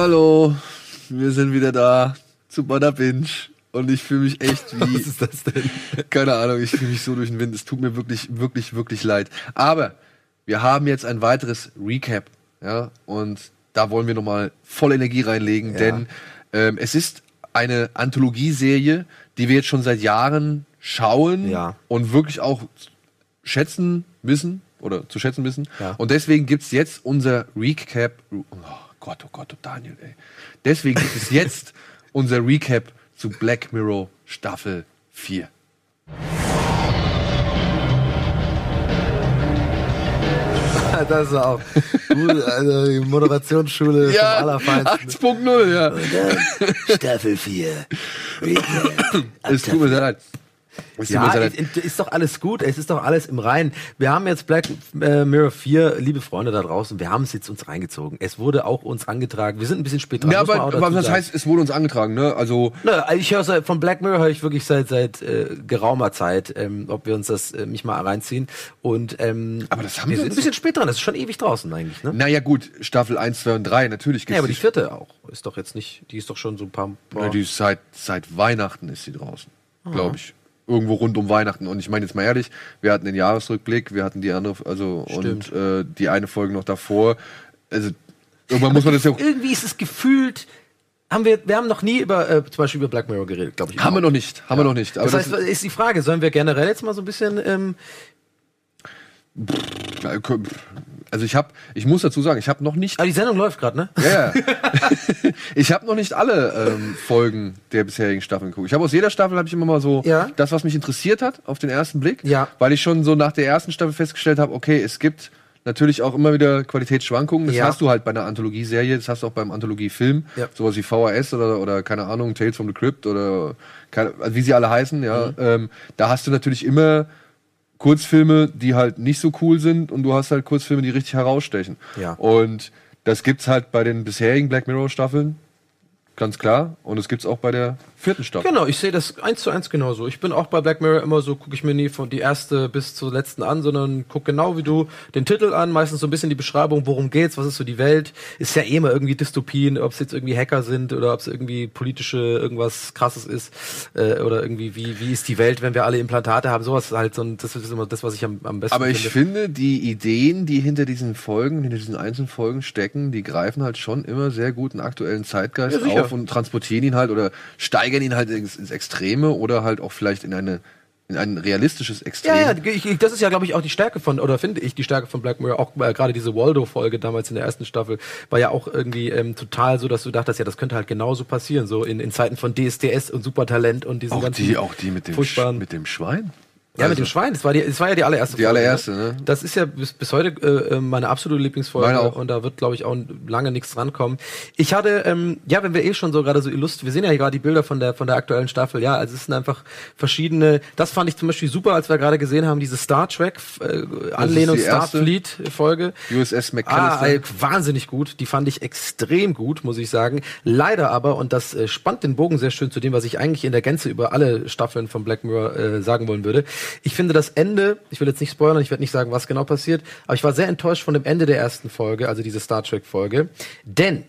Speaker 2: Hallo, wir sind wieder da zu Butter Binge und ich fühle mich echt *laughs* wie.
Speaker 1: Was ist das denn?
Speaker 2: Keine Ahnung, ich fühle mich so durch den Wind. Es tut mir wirklich, wirklich, wirklich leid. Aber wir haben jetzt ein weiteres Recap, ja, und da wollen wir nochmal voll Energie reinlegen, ja. denn ähm, es ist eine Anthologieserie, die wir jetzt schon seit Jahren schauen
Speaker 1: Ja.
Speaker 2: und wirklich auch schätzen wissen oder zu schätzen wissen.
Speaker 1: Ja.
Speaker 2: Und deswegen gibt's jetzt unser Recap. Oh Gott, oh Gott, oh Daniel, ey. Deswegen gibt es jetzt *laughs* unser Recap zu Black Mirror Staffel 4.
Speaker 1: das ist auch gut, also die Moderationsschule vom Allerfeinsten.
Speaker 2: 8.0, ja.
Speaker 1: Staffel 4.
Speaker 2: Es tut mir sehr leid.
Speaker 1: Ja, ist, doch alles gut, es ist doch alles im Reinen. Wir haben jetzt Black äh, Mirror 4, liebe Freunde da draußen, wir haben es jetzt uns reingezogen. Es wurde auch uns angetragen. Wir sind ein bisschen spät dran.
Speaker 2: Ja, aber, aber das heißt, es wurde uns angetragen, ne? Also,
Speaker 1: Na, ich höre von Black Mirror höre ich wirklich seit seit äh, geraumer Zeit, ähm, ob wir uns das äh, mich mal reinziehen. Und ähm,
Speaker 2: Aber das haben
Speaker 1: wir
Speaker 2: wir
Speaker 1: sind ein bisschen spät dran. Das ist schon ewig draußen eigentlich, ne?
Speaker 2: naja, gut, Staffel 1, 2 und 3, natürlich gibt's
Speaker 1: Ja, aber die vierte auch ist doch jetzt nicht. Die ist doch schon so ein paar. paar
Speaker 2: Ja, die ist seit, seit Weihnachten ist sie draußen, glaube ich. Irgendwo rund um Weihnachten. Und ich meine jetzt mal ehrlich, wir hatten den Jahresrückblick, wir hatten die andere, also
Speaker 1: Stimmt.
Speaker 2: und äh, die eine Folge noch davor. Also irgendwann muss man das ja auch. *laughs*
Speaker 1: irgendwie ist es gefühlt. Haben wir, wir haben noch nie über, äh, zum Beispiel über Black Mirror geredet, glaube ich.
Speaker 2: Haben wir noch nicht, haben wir noch nicht. Aber
Speaker 1: das heißt, ist die Frage, sollen wir generell jetzt mal so ein bisschen, ähm,
Speaker 2: also ich habe, ich muss dazu sagen, ich habe noch nicht
Speaker 1: ah, die Sendung läuft gerade, ne?
Speaker 2: Ja, ja. *laughs* ich habe noch nicht alle ähm, Folgen der bisherigen Staffeln geguckt. Ich habe aus jeder Staffel habe ich immer mal so
Speaker 1: Ja.
Speaker 2: das, was mich interessiert hat, auf den ersten Blick.
Speaker 1: Ja.
Speaker 2: Weil ich schon so nach der ersten Staffel festgestellt habe, okay, es gibt natürlich auch immer wieder Qualitätsschwankungen. Das
Speaker 1: Ja.
Speaker 2: hast du halt bei einer Anthologieserie, das hast du auch beim Anthologiefilm,
Speaker 1: Ja.
Speaker 2: sowas wie VHS oder, oder keine Ahnung, Tales from the Crypt oder keine, also wie sie alle heißen, ja.
Speaker 1: Mhm.
Speaker 2: Ähm, da hast du natürlich immer Kurzfilme, die halt nicht so cool sind und du hast halt Kurzfilme, die richtig herausstechen.
Speaker 1: Ja.
Speaker 2: Und das gibt's halt bei den bisherigen Black Mirror Staffeln, ganz klar. Und es gibt's auch bei der vierten Staffel.
Speaker 1: Genau, ich sehe das eins zu eins genauso. Ich bin auch bei Black Mirror immer so, gucke ich mir nie von die erste bis zur letzten an, sondern guck genau wie du den Titel an, meistens so ein bisschen die Beschreibung, worum geht's, was ist so die Welt. Ist ja eh immer irgendwie Dystopien, ob es jetzt irgendwie Hacker sind oder ob es irgendwie politische irgendwas krasses ist äh, oder irgendwie wie wie ist die Welt, wenn wir alle Implantate haben, sowas halt so das ist immer das, was ich am, am besten
Speaker 2: Aber ich
Speaker 1: finde.
Speaker 2: finde, die Ideen, die hinter diesen Folgen, hinter diesen einzelnen Folgen stecken, die greifen halt schon immer sehr gut einen aktuellen Zeitgeist
Speaker 1: Ja,
Speaker 2: auf und transportieren ihn halt oder steigern ihn halt ins, ins Extreme oder halt auch vielleicht in eine in ein realistisches Extrem.
Speaker 1: Ja, ja, ich, ich, das ist ja, glaube ich, auch die Stärke von, oder finde ich die Stärke von Black Mirror, auch äh, gerade diese Waldo-Folge damals in der ersten Staffel, war ja auch irgendwie ähm, total so, dass du dachtest, ja, das könnte halt genauso passieren, so in, in Zeiten von DSDS und Supertalent und diesen
Speaker 2: auch
Speaker 1: ganzen
Speaker 2: die, auch die mit dem, Sch mit dem Schwein.
Speaker 1: Ja, mit
Speaker 2: Also,
Speaker 1: dem Schwein, das war, die, das war ja die allererste
Speaker 2: Die allererste, ne?
Speaker 1: Das ist ja bis, bis heute äh, äh, meine absolute Lieblingsfolge
Speaker 2: Meine auch.
Speaker 1: und da wird, glaube ich, auch lange nichts drankommen. Ich hatte, ähm, ja, wenn wir eh schon so gerade so illust, wir sehen ja hier gerade die Bilder von der von der aktuellen Staffel, ja, also es sind einfach verschiedene, das fand ich zum Beispiel super, als wir gerade gesehen haben, diese Star Trek äh, Anlehnung? Starfleet Folge.
Speaker 2: USS
Speaker 1: Ah,
Speaker 2: McAllister.
Speaker 1: äh, wahnsinnig gut. Die fand ich extrem gut, muss ich sagen. Leider aber, und das äh, spannt den Bogen sehr schön zu dem, was ich eigentlich in der Gänze über alle Staffeln von Black Mirror äh, sagen wollen würde. Ich finde das Ende, ich will jetzt nicht spoilern, ich werde nicht sagen, was genau passiert, aber ich war sehr enttäuscht von dem Ende der ersten Folge, also diese Star Trek Folge. Denn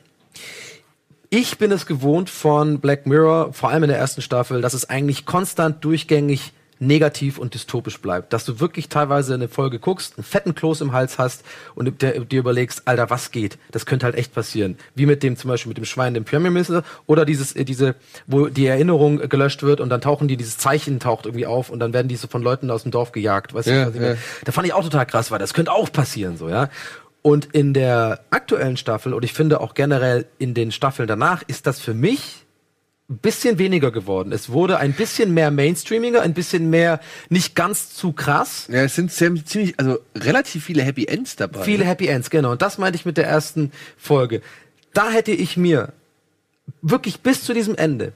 Speaker 1: ich bin es gewohnt von Black Mirror, vor allem in der ersten Staffel, dass es eigentlich konstant durchgängig negativ und dystopisch bleibt. Dass du wirklich teilweise eine Folge guckst, einen fetten Kloß im Hals hast und dir, dir überlegst, Alter, was geht? Das könnte halt echt passieren. Wie mit dem zum Beispiel mit dem Schwein, dem Premier Minister, oder dieses, äh, diese, wo die Erinnerung äh, gelöscht wird und dann tauchen die, dieses Zeichen taucht irgendwie auf und dann werden die so von Leuten aus dem Dorf gejagt. Weißt
Speaker 2: Ja,
Speaker 1: du,
Speaker 2: ja.
Speaker 1: Da fand ich auch total krass, weil das könnte auch passieren, so, ja. Und in der aktuellen Staffel, und ich finde auch generell in den Staffeln danach, ist das für mich ein bisschen weniger geworden. Es wurde ein bisschen mehr Mainstreamiger, ein bisschen mehr nicht ganz zu krass.
Speaker 2: Ja, es sind ziemlich, also relativ viele Happy Ends dabei.
Speaker 1: Viele Happy Ends, genau. Und das meinte ich mit der ersten Folge. Da hätte ich mir wirklich bis zu diesem Ende,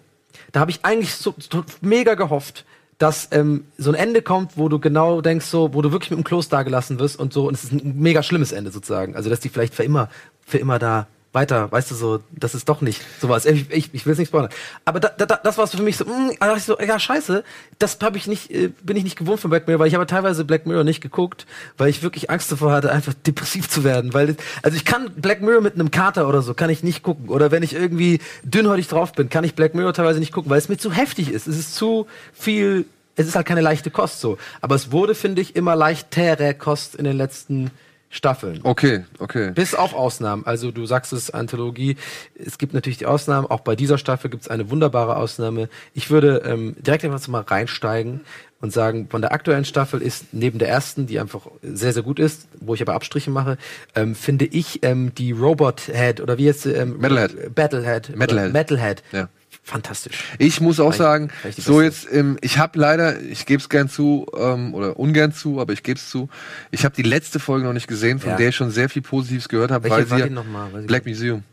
Speaker 1: da habe ich eigentlich so, so mega gehofft, dass ähm, so ein Ende kommt, wo du genau denkst, so, wo du wirklich mit dem Kloß dagelassen wirst und so, und es ist ein mega schlimmes Ende sozusagen. Also, dass die vielleicht für immer, für immer da weiter, weißt du, so, das ist doch nicht sowas. Ich, ich, ich will es nicht spoilern. Aber da, da, das war für mich so, mh, da dachte ich so, ja, scheiße, das habe ich nicht, äh, bin ich nicht gewohnt von Black Mirror, weil ich habe teilweise Black Mirror nicht geguckt, weil ich wirklich Angst davor hatte, einfach depressiv zu werden. Weil, also ich kann Black Mirror mit einem Kater oder so, kann ich nicht gucken. Oder wenn ich irgendwie dünnhäutig drauf bin, kann ich Black Mirror teilweise nicht gucken, weil es mir zu heftig ist. Es ist zu viel, es ist halt keine leichte Kost so. Aber es wurde, finde ich, immer leichtere Kost in den letzten Staffeln.
Speaker 2: Okay, okay.
Speaker 1: Bis auf Ausnahmen. Also du sagst es, Anthologie. Es gibt natürlich die Ausnahmen. Auch bei dieser Staffel gibt es eine wunderbare Ausnahme. Ich würde ähm, direkt einfach mal reinsteigen und sagen, von der aktuellen Staffel ist neben der ersten, die einfach sehr, sehr gut ist, wo ich aber Abstriche mache, ähm, finde ich ähm, die Robot Head oder wie jetzt ähm,
Speaker 2: Metalhead.
Speaker 1: Battlehead.
Speaker 2: Metalhead.
Speaker 1: Metalhead.
Speaker 2: Ja
Speaker 1: fantastisch.
Speaker 2: Ich muss auch sagen, so jetzt, ähm, ich habe leider, ich gebe es gern zu ähm, oder ungern zu, aber ich gebe es zu. Ich habe die letzte Folge noch nicht gesehen, von ja. der ich schon sehr viel Positives gehört habe, weil sie Black Museum.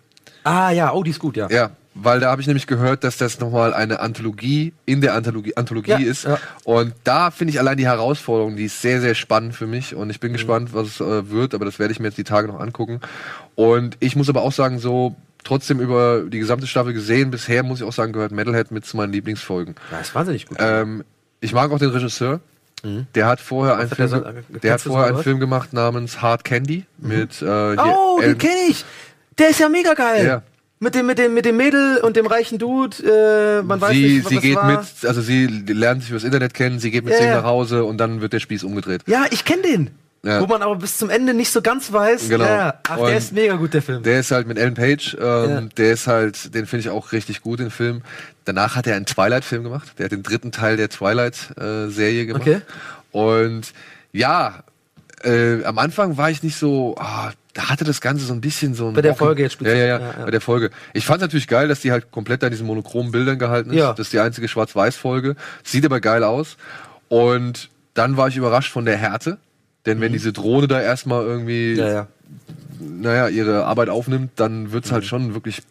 Speaker 1: Ah ja, oh, die ist gut, ja.
Speaker 2: Ja, weil da habe ich nämlich gehört, dass das nochmal eine Anthologie in der Anthologie, Anthologie ja, ist. Ja. Und da finde ich allein die Herausforderung, die ist sehr, sehr spannend für mich. Und ich bin mhm. gespannt, was es äh, wird, aber das werde ich mir jetzt die Tage noch angucken. Und ich muss aber auch sagen, so trotzdem über die gesamte Staffel gesehen. Bisher muss ich auch sagen, gehört Metalhead mit zu meinen Lieblingsfolgen.
Speaker 1: Ja, ist wahnsinnig gut.
Speaker 2: Ähm, ich mag auch den Regisseur. Mhm. Der hat vorher einen Film, der, so, der hat vorher einen Film gemacht namens Hard Candy mhm. mit. Äh,
Speaker 1: oh, den kenne ich. Der ist ja mega geil. Ja. Mit dem, mit dem, mit dem Mädel und dem reichen Dude, äh, man weiß
Speaker 2: sie,
Speaker 1: nicht,
Speaker 2: was Sie geht war. mit, also sie lernt sich übers Internet kennen, sie geht mit yeah. ihm nach Hause und dann wird der Spieß umgedreht.
Speaker 1: Ja, ich kenne den. Ja. Wo man aber bis zum Ende nicht so ganz weiß.
Speaker 2: Genau.
Speaker 1: Ja, ach, und der ist mega gut, der Film.
Speaker 2: Der ist halt mit Ellen Page, ähm, ja. der ist halt, den finde ich auch richtig gut, den Film. Danach hat er einen Twilight-Film gemacht. Der hat den dritten Teil der Twilight-Serie gemacht. Okay. Und ja, äh, am Anfang war ich nicht so, ah, da hatte das Ganze so ein bisschen so ein.
Speaker 1: Bei der Folge jetzt
Speaker 2: speziell. Ja, ja, ja, ja, bei der Folge. Ich fand natürlich geil, dass die halt komplett an diesen monochromen Bildern gehalten ist. Ja. Das ist die einzige Schwarz-Weiß-Folge. Sieht aber geil aus. Und dann war ich überrascht von der Härte. Denn mhm. wenn diese Drohne da erstmal irgendwie, ja, ja. naja, ihre Arbeit aufnimmt, dann wird's halt mhm. halt schon wirklich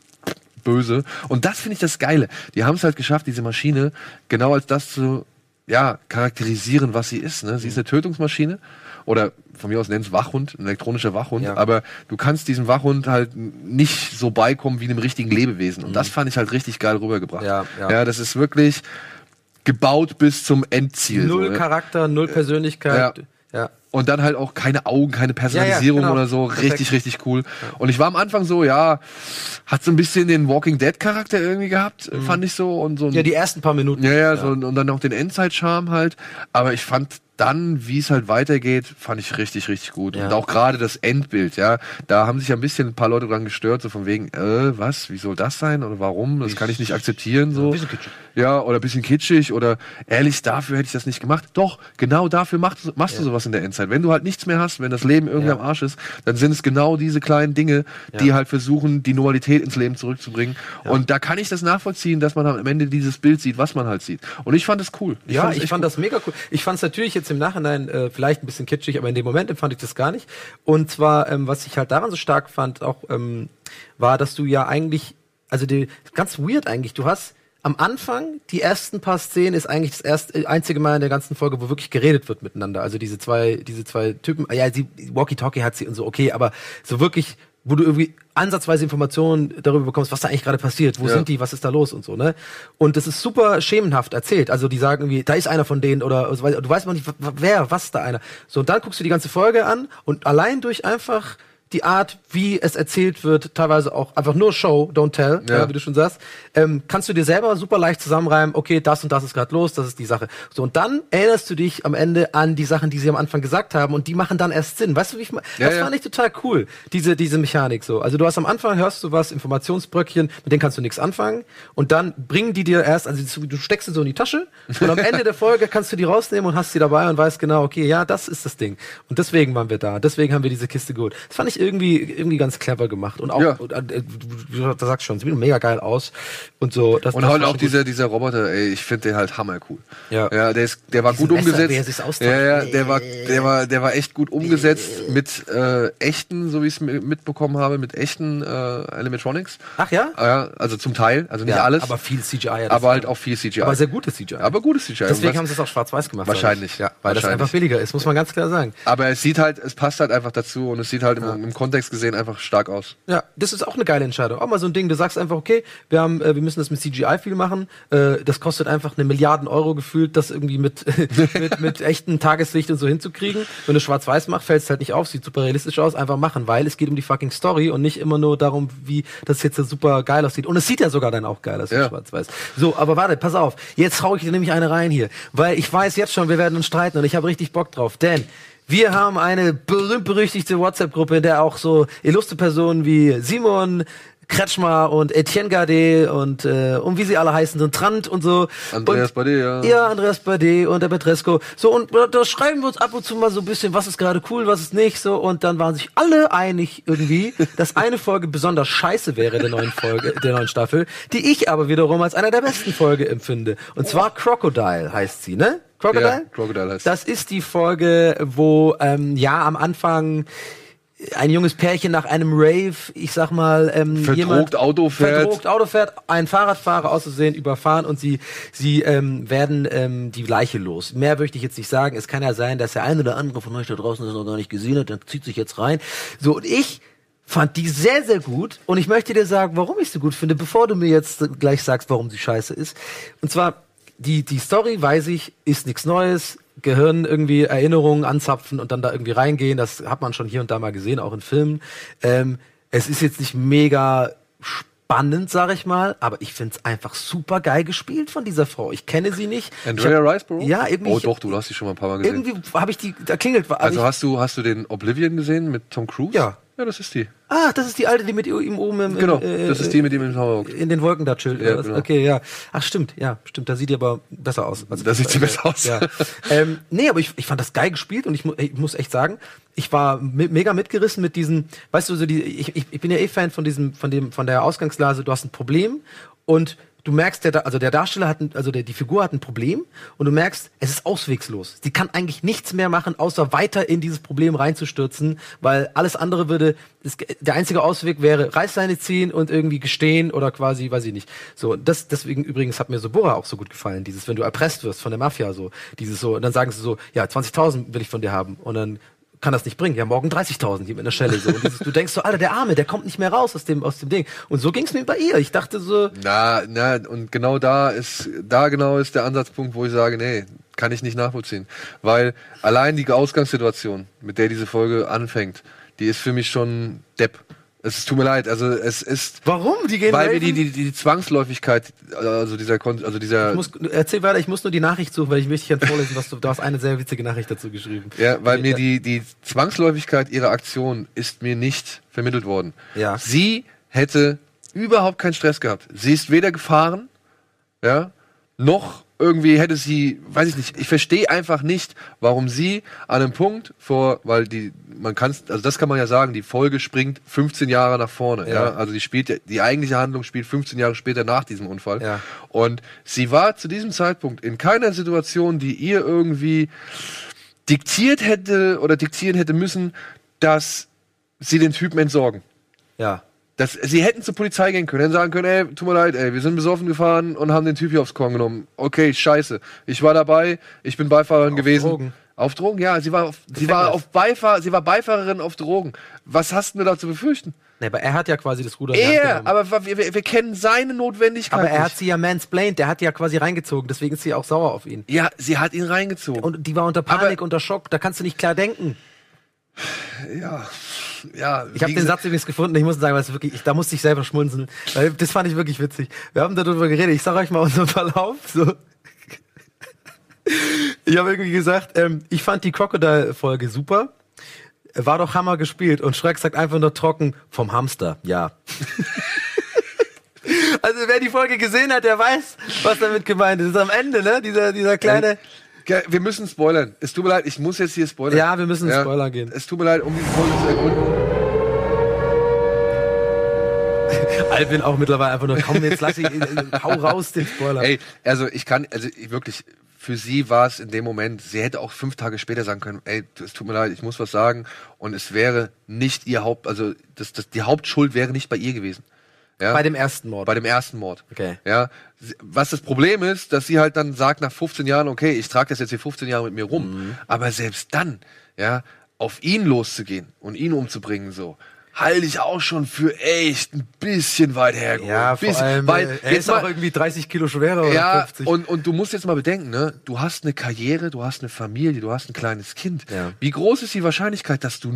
Speaker 2: böse. Und das finde ich das Geile. Die haben es halt geschafft, diese Maschine genau als das zu, ja, charakterisieren, was sie ist. Ne? Sie ist mhm. eine Tötungsmaschine oder von mir aus nennt es Wachhund, ein elektronischer Wachhund, ja. aber du kannst diesem Wachhund halt nicht so beikommen wie einem richtigen Lebewesen. Und mhm. das fand ich halt richtig geil rübergebracht. Ja, ja. ja, das ist wirklich gebaut bis zum Endziel.
Speaker 1: Null so, ne? Charakter, null Persönlichkeit.
Speaker 2: Ja. Und dann halt auch keine Augen, keine Personalisierung ja, ja, genau. oder so. Perfekt. Richtig, richtig cool. Und ich war am Anfang so, ja, hat so ein bisschen den Walking Dead Charakter irgendwie gehabt, mhm. fand ich so. Und so
Speaker 1: ein, ja, die ersten paar Minuten.
Speaker 2: Ja, ja, So, und dann auch den Endzeit-Charme halt. Aber ich fand dann, wie es halt weitergeht, fand ich richtig, richtig gut. Ja. Und auch gerade das Endbild, ja, da haben sich ein bisschen ein paar Leute dran gestört, so von wegen, äh, was, wie soll das sein oder warum? Das kann ich nicht akzeptieren, so. Ja, oder ein bisschen kitschig oder ehrlich, dafür hätte ich das nicht gemacht. Doch, genau dafür machst, machst ja. du sowas in der Endzeit. Wenn du halt nichts mehr hast, wenn das Leben irgendwie ja. am Arsch ist, dann sind es genau diese kleinen Dinge, die halt versuchen, die Normalität ins Leben zurückzubringen. Und da kann ich das nachvollziehen, dass man am Ende dieses Bild sieht, was man halt sieht. Und ich fand es cool.
Speaker 1: Ich ja, ich fand cool. das mega cool. Ich fand es natürlich jetzt jetzt im Nachhinein äh, vielleicht ein bisschen kitschig, aber in dem Moment empfand ich das gar nicht. Und zwar, ähm, was ich halt daran so stark fand, auch ähm, war, dass du ja eigentlich, also die, ganz weird eigentlich, du hast am Anfang, die ersten paar Szenen ist eigentlich das erste, einzige Mal in der ganzen Folge, wo wirklich geredet wird miteinander. Also diese zwei, diese zwei Typen, ja, sie, Walkie-Talkie hat sie und so, okay, aber so wirklich wo du irgendwie ansatzweise Informationen darüber bekommst, was da eigentlich gerade passiert, wo ja. sind die, was ist da los und so, ne? Und das ist super schemenhaft erzählt. Also die sagen irgendwie, da ist einer von denen oder du weißt noch nicht, wer, was da einer. So, und dann guckst du die ganze Folge an und allein durch einfach die Art, wie es erzählt wird, teilweise auch einfach nur Show, don't tell, ja. äh, wie du schon sagst, ähm, kannst du dir selber super leicht zusammenreimen, okay, das und das ist gerade los, das ist die Sache. So, und dann erinnerst du dich am Ende an die Sachen, die sie am Anfang gesagt haben und die machen dann erst Sinn. Weißt du, wie ich meine? Ja, das ja. fand ich total cool, diese, diese Mechanik so. Also du hast am Anfang, hörst du was, Informationsbröckchen, mit denen kannst du nichts anfangen und dann bringen die dir erst, also du steckst sie so in die Tasche und am Ende der Folge kannst du die rausnehmen und hast sie dabei und weißt genau, okay, ja, das ist das Ding. Und deswegen waren wir da, deswegen haben wir diese Kiste geholt. Das fand ich irgendwie, irgendwie ganz clever gemacht. Und auch, ja. und, äh, du, du sagst schon, sieht mega geil aus. Und so.
Speaker 2: Das, und das halt auch dieser, dieser Roboter, ey, ich finde den halt hammer cool. Ja. Ja, der ist, der war Diese gut Messer, umgesetzt. Ja, ja, der war, der war, der war echt gut umgesetzt mit äh, echten, so wie ich es mitbekommen habe, mit echten äh, Animatronics.
Speaker 1: Ach ja?
Speaker 2: Ja, also zum Teil, also nicht ja, alles.
Speaker 1: Aber viel CGI.
Speaker 2: Aber halt auch viel CGI.
Speaker 1: Aber sehr gutes CGI.
Speaker 2: Aber gutes CGI.
Speaker 1: Deswegen haben sie es auch schwarz-weiß gemacht.
Speaker 2: Wahrscheinlich,
Speaker 1: ja. Weil das einfach billiger ist, muss man ganz klar sagen.
Speaker 2: Aber es sieht halt, es passt halt einfach dazu und es sieht halt ja. im, im Kontext gesehen einfach stark aus.
Speaker 1: Ja, das ist auch eine geile Entscheidung. Auch mal so ein Ding, du sagst einfach, okay, wir haben, äh, wir müssen das mit CGI viel machen. Äh, das kostet einfach eine Milliarden Euro gefühlt, das irgendwie mit, *laughs* mit, mit echten Tageslicht und so hinzukriegen. Wenn du schwarz-weiß machst, fällt es halt nicht auf, sieht super realistisch aus, einfach machen, weil es geht um die fucking Story und nicht immer nur darum, wie das jetzt super geil aussieht. Und es sieht ja sogar dann auch geil aus, ja. schwarz-weiß. So, aber warte, pass auf. Jetzt hau ich dir nämlich eine rein hier. Weil ich weiß jetzt schon, wir werden uns streiten und ich habe richtig Bock drauf. Denn Wir haben eine berühmt-berüchtigte WhatsApp-Gruppe, in der auch so illustre Personen wie Simon, Kretschmer und Etienne Gade und äh, um wie sie alle heißen und Trant und so.
Speaker 2: Andreas Bade, ja.
Speaker 1: Ja, Andreas Bade und der Petresco. So und da schreiben wir uns ab und zu mal so ein bisschen, was ist gerade cool, was ist nicht so und dann waren sich alle einig irgendwie, dass eine Folge besonders scheiße wäre der neuen Folge, der neuen Staffel, die ich aber wiederum als einer der besten Folge empfinde. Und zwar Crocodile heißt sie, ne? Crocodile? Ja,
Speaker 2: Crocodile heißt
Speaker 1: Das ist die Folge, wo ähm, ja am Anfang ein junges Pärchen nach einem Rave, ich sag mal, ähm,
Speaker 2: verdrogt jemand, Auto fährt,
Speaker 1: verdrogt Auto fährt, ein Fahrradfahrer auszusehen überfahren und sie sie ähm, werden ähm, die Leiche los. Mehr möchte ich jetzt nicht sagen. Es kann ja sein, dass der eine oder andere von euch da draußen das noch gar nicht gesehen hat, dann zieht sich jetzt rein. So und ich fand die sehr sehr gut und ich möchte dir sagen, warum ich sie gut finde, bevor du mir jetzt gleich sagst, warum sie scheiße ist. Und zwar die die Story, weiß ich, ist nichts Neues Gehirn irgendwie Erinnerungen anzapfen und dann da irgendwie reingehen. Das hat man schon hier und da mal gesehen, auch in Filmen. Ähm, es ist jetzt nicht mega spannend, sag ich mal, aber ich find's einfach super geil gespielt von dieser Frau. Ich kenne sie nicht.
Speaker 2: Andrea Riceborough?
Speaker 1: Ja, irgendwie.
Speaker 2: Oh doch, du hast sie schon mal ein paar Mal gesehen.
Speaker 1: Irgendwie habe ich die, da klingelt.
Speaker 2: Also hast du, hast du den Oblivion gesehen mit Tom Cruise?
Speaker 1: Ja.
Speaker 2: Ja, das ist die.
Speaker 1: Ah, das ist die alte, die mit ihm oben im,
Speaker 2: Genau, äh, das ist die mit ihm im
Speaker 1: Hamburg. In den Wolken da chillt. Ja, genau. Okay, ja. Ach, stimmt, ja, stimmt. Da sieht die aber besser aus.
Speaker 2: Also, da sieht sie besser aus.
Speaker 1: Ja. ähm, nee, aber ich, ich fand das geil gespielt und ich, ich muss echt sagen, ich war mega mitgerissen mit diesen, weißt du, so die, ich, ich, ich bin ja eh Fan von diesem, von dem, von der Ausgangslase, du hast ein Problem und du merkst, der, also der Darsteller hat, ein, also der, die Figur hat ein Problem und du merkst, es ist auswegslos. Sie kann eigentlich nichts mehr machen, außer weiter in dieses Problem reinzustürzen, weil alles andere würde, es, der einzige Ausweg wäre Reißleine ziehen und irgendwie gestehen oder quasi, weiß ich nicht. So, das, deswegen übrigens hat mir Sobora auch so gut gefallen, dieses, wenn du erpresst wirst von der Mafia, so, dieses so, und dann sagen sie so, ja, 20.000 will ich von dir haben und dann kann das nicht bringen. Ja, morgen 30.000 hier mit einer Schelle. So. Dieses, du denkst so, Alter, der Arme, der kommt nicht mehr raus aus dem, aus dem Ding. Und so ging es mir bei ihr. Ich dachte so.
Speaker 2: Na, na, und genau da ist, da genau ist der Ansatzpunkt, wo ich sage, nee, kann ich nicht nachvollziehen. Weil allein die Ausgangssituation, mit der diese Folge anfängt, die ist für mich schon Depp. Es tut mir leid, also es ist.
Speaker 1: Warum? Die gehen
Speaker 2: Weil wir die, die, die Zwangsläufigkeit, also dieser, also dieser.
Speaker 1: Ich muss, erzähl weiter, ich muss nur die Nachricht suchen, weil ich möchte dich vorlesen, was du, du hast eine sehr witzige Nachricht dazu geschrieben.
Speaker 2: Ja, weil mir die, die Zwangsläufigkeit ihrer Aktion ist mir nicht vermittelt worden.
Speaker 1: Ja.
Speaker 2: Sie hätte überhaupt keinen Stress gehabt. Sie ist weder gefahren, ja, noch irgendwie hätte sie, weiß ich nicht, ich verstehe einfach nicht, warum sie an einem Punkt vor, weil die, man kann also das kann man ja sagen, die Folge springt 15 Jahre nach vorne, ja, ja? also die spielt, die eigentliche Handlung spielt 15 Jahre später nach diesem Unfall.
Speaker 1: Ja.
Speaker 2: Und sie war zu diesem Zeitpunkt in keiner Situation, die ihr irgendwie diktiert hätte oder diktieren hätte müssen, dass sie den Typen entsorgen.
Speaker 1: Ja.
Speaker 2: Das, sie hätten zur Polizei gehen können, hätten sagen können, ey, tut mir leid, ey, wir sind besoffen gefahren und haben den Typ hier aufs Korn genommen. Okay, scheiße. Ich war dabei, ich bin Beifahrerin
Speaker 1: auf
Speaker 2: gewesen.
Speaker 1: Drogen.
Speaker 2: Auf Drogen, ja, sie war auf, sie war auf Beifahr, sie war Beifahrerin auf Drogen. Was hast du da zu befürchten?
Speaker 1: Nee, aber er hat ja quasi das Ruder
Speaker 2: Er, aber wir, wir, wir, kennen seine Notwendigkeit.
Speaker 1: Aber er hat sie ja mansplained, der hat ja quasi reingezogen, deswegen ist sie auch sauer auf ihn.
Speaker 2: Ja, sie hat ihn reingezogen.
Speaker 1: Und die war unter Panik, aber, unter Schock, da kannst du nicht klar denken.
Speaker 2: Ja, ja.
Speaker 1: Ich habe den Satz übrigens gefunden, ich muss sagen, es wirklich, ich, da musste ich selber schmunzeln, weil das fand ich wirklich witzig. Wir haben darüber geredet, ich sag euch mal unseren *laughs* Verlauf, so. Ich habe irgendwie gesagt, ähm, ich fand die Crocodile-Folge super. War doch Hammer gespielt. Und Schreck sagt einfach nur trocken, vom Hamster, ja. *laughs* also wer die Folge gesehen hat, der weiß, was damit gemeint ist. Das ist am Ende, ne? Dieser, dieser kleine.
Speaker 2: Wir müssen spoilern. Es tut mir leid, ich muss jetzt hier spoilern.
Speaker 1: Ja, wir müssen ja. Spoiler gehen.
Speaker 2: Es tut mir leid, um diese Folge zu ergründen.
Speaker 1: Albin auch mittlerweile einfach nur, komm, jetzt lass ich, hau raus den Spoiler.
Speaker 2: Ey, also ich kann, also ich wirklich, für sie war es in dem Moment, sie hätte auch fünf Tage später sagen können, ey, es tut mir leid, ich muss was sagen. Und es wäre nicht ihr Haupt, also das, das, die Hauptschuld wäre nicht bei ihr gewesen. Ja?
Speaker 1: Bei dem ersten Mord.
Speaker 2: Bei dem ersten Mord.
Speaker 1: Okay.
Speaker 2: Ja. Was das Problem ist, dass sie halt dann sagt nach 15 Jahren, okay, ich trage das jetzt hier 15 Jahre mit mir rum. Mhm. Aber selbst dann, ja, auf ihn loszugehen und ihn umzubringen, so, halte ich auch schon für echt ein bisschen weit hergeholt.
Speaker 1: Ja, vor
Speaker 2: bisschen,
Speaker 1: allem,
Speaker 2: weil
Speaker 1: äh, er ist mal, auch irgendwie 30 Kilo schwerer oder
Speaker 2: ja,
Speaker 1: 50.
Speaker 2: Und, und du musst jetzt mal bedenken, ne? du hast eine Karriere, du hast eine Familie, du hast ein kleines Kind.
Speaker 1: Ja.
Speaker 2: Wie groß ist die Wahrscheinlichkeit, dass du,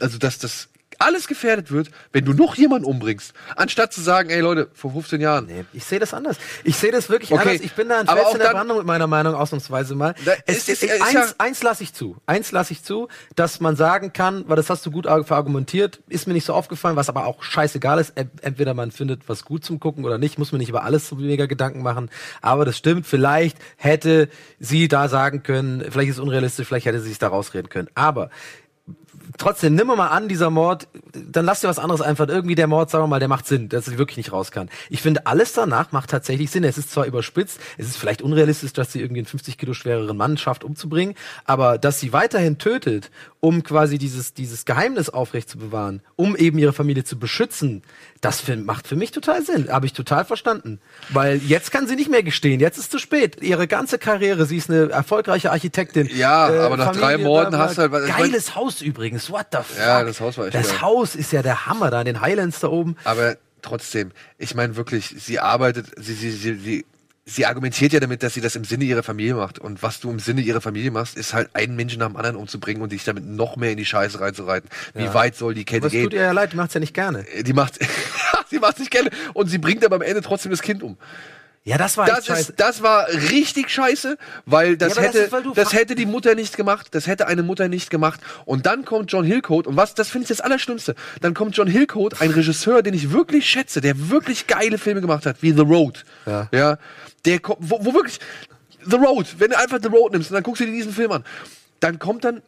Speaker 2: also dass das alles gefährdet wird, wenn du noch jemanden umbringst, anstatt zu sagen, ey Leute, vor 15 Jahren.
Speaker 1: Nee, ich sehe das anders. Ich sehe das wirklich okay. anders. Ich bin da ein Fels in der Brandung mit meiner Meinung ausnahmsweise mal. Es, ist, es, eins, ja eins lasse ich zu. Eins lasse ich zu, dass man sagen kann, weil das hast du gut verargumentiert, ist mir nicht so aufgefallen, was aber auch scheißegal ist. Entweder man findet was gut zum Gucken oder nicht, muss man nicht über alles so mega Gedanken machen. Aber das stimmt, vielleicht hätte sie da sagen können, vielleicht ist es unrealistisch, vielleicht hätte sie sich da rausreden können. Aber trotzdem, nimm mal an, dieser Mord, dann lass dir was anderes einfach. Irgendwie der Mord, sagen wir mal, der macht Sinn, dass er wirklich nicht raus kann. Ich finde, alles danach macht tatsächlich Sinn. Es ist zwar überspitzt, es ist vielleicht unrealistisch, dass sie irgendwie einen 50 Kilo schwereren Mann schafft umzubringen, aber dass sie weiterhin tötet, um quasi dieses, dieses Geheimnis aufrecht zu bewahren, um eben ihre Familie zu beschützen, das für, macht für mich total Sinn. Habe ich total verstanden. Weil jetzt kann sie nicht mehr gestehen. Jetzt ist zu spät. Ihre ganze Karriere, sie ist eine erfolgreiche Architektin.
Speaker 2: Ja, äh, aber nach Familie, drei Morden hast du halt...
Speaker 1: Geiles Haus übrigens. What the fuck?
Speaker 2: Ja, das Haus war echt
Speaker 1: Das geil. Haus ist ja der Hammer da in den Highlands da oben.
Speaker 2: Aber trotzdem, ich meine wirklich, sie arbeitet, sie, sie, sie, sie sie argumentiert ja damit, dass sie das im Sinne ihrer Familie macht. Und was du im Sinne ihrer Familie machst, ist halt einen Menschen nach dem anderen umzubringen und dich damit noch mehr in die Scheiße reinzureiten. Wie ja. weit soll die Kette
Speaker 1: was
Speaker 2: gehen?
Speaker 1: tut ihr ja leid, die macht's ja nicht gerne.
Speaker 2: Die macht, sie *laughs* macht's nicht gerne. Und sie bringt aber am Ende trotzdem das Kind um.
Speaker 1: Ja, das war
Speaker 2: das ist, Das war richtig scheiße, weil das ja, hätte, das, ist, das hätte die Mutter nicht gemacht, das hätte eine Mutter nicht gemacht. Und dann kommt John Hillcoat und was, das finde ich das Allerschlimmste. Dann kommt John Hillcoat, ein Regisseur, den ich wirklich schätze, der wirklich geile Filme gemacht hat, wie The Road. Ja. ja der kommt, wo, wo wirklich, The Road, wenn du einfach The Road nimmst und dann guckst du dir diesen Film an, dann kommt dann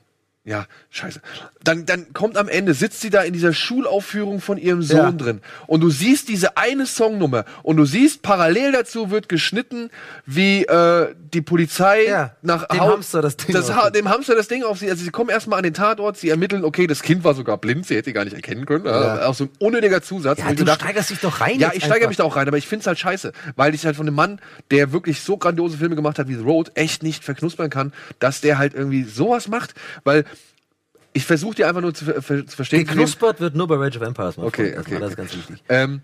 Speaker 2: ja, scheiße. Dann, dann kommt am Ende, sitzt sie da in dieser Schulaufführung von ihrem Sohn ja. drin. Und du siehst diese eine Songnummer. Und du siehst, parallel dazu wird geschnitten, wie äh, die Polizei
Speaker 1: ja,
Speaker 2: nach
Speaker 1: dem Hamster das Ding
Speaker 2: das ha dem Hamster das Ding auf sie. Also sie kommen erstmal an den Tatort, sie ermitteln, okay, das Kind war sogar blind, sie hätte gar nicht erkennen können. Ja. Auch so ein unnötiger Zusatz.
Speaker 1: Ja, du gedacht, steigerst dich doch rein.
Speaker 2: Ja, ich steigere mich da auch rein, aber ich find's halt scheiße. Weil ich halt von einem Mann, der wirklich so grandiose Filme gemacht hat wie The Road, echt nicht verknuspern kann, dass der halt irgendwie sowas macht. Weil ich versuche dir einfach nur zu, zu verstehen.
Speaker 1: Geknuspert wird nur bei Rage of Empires.
Speaker 2: Okay, okay. Das ist ganz wichtig. Ähm,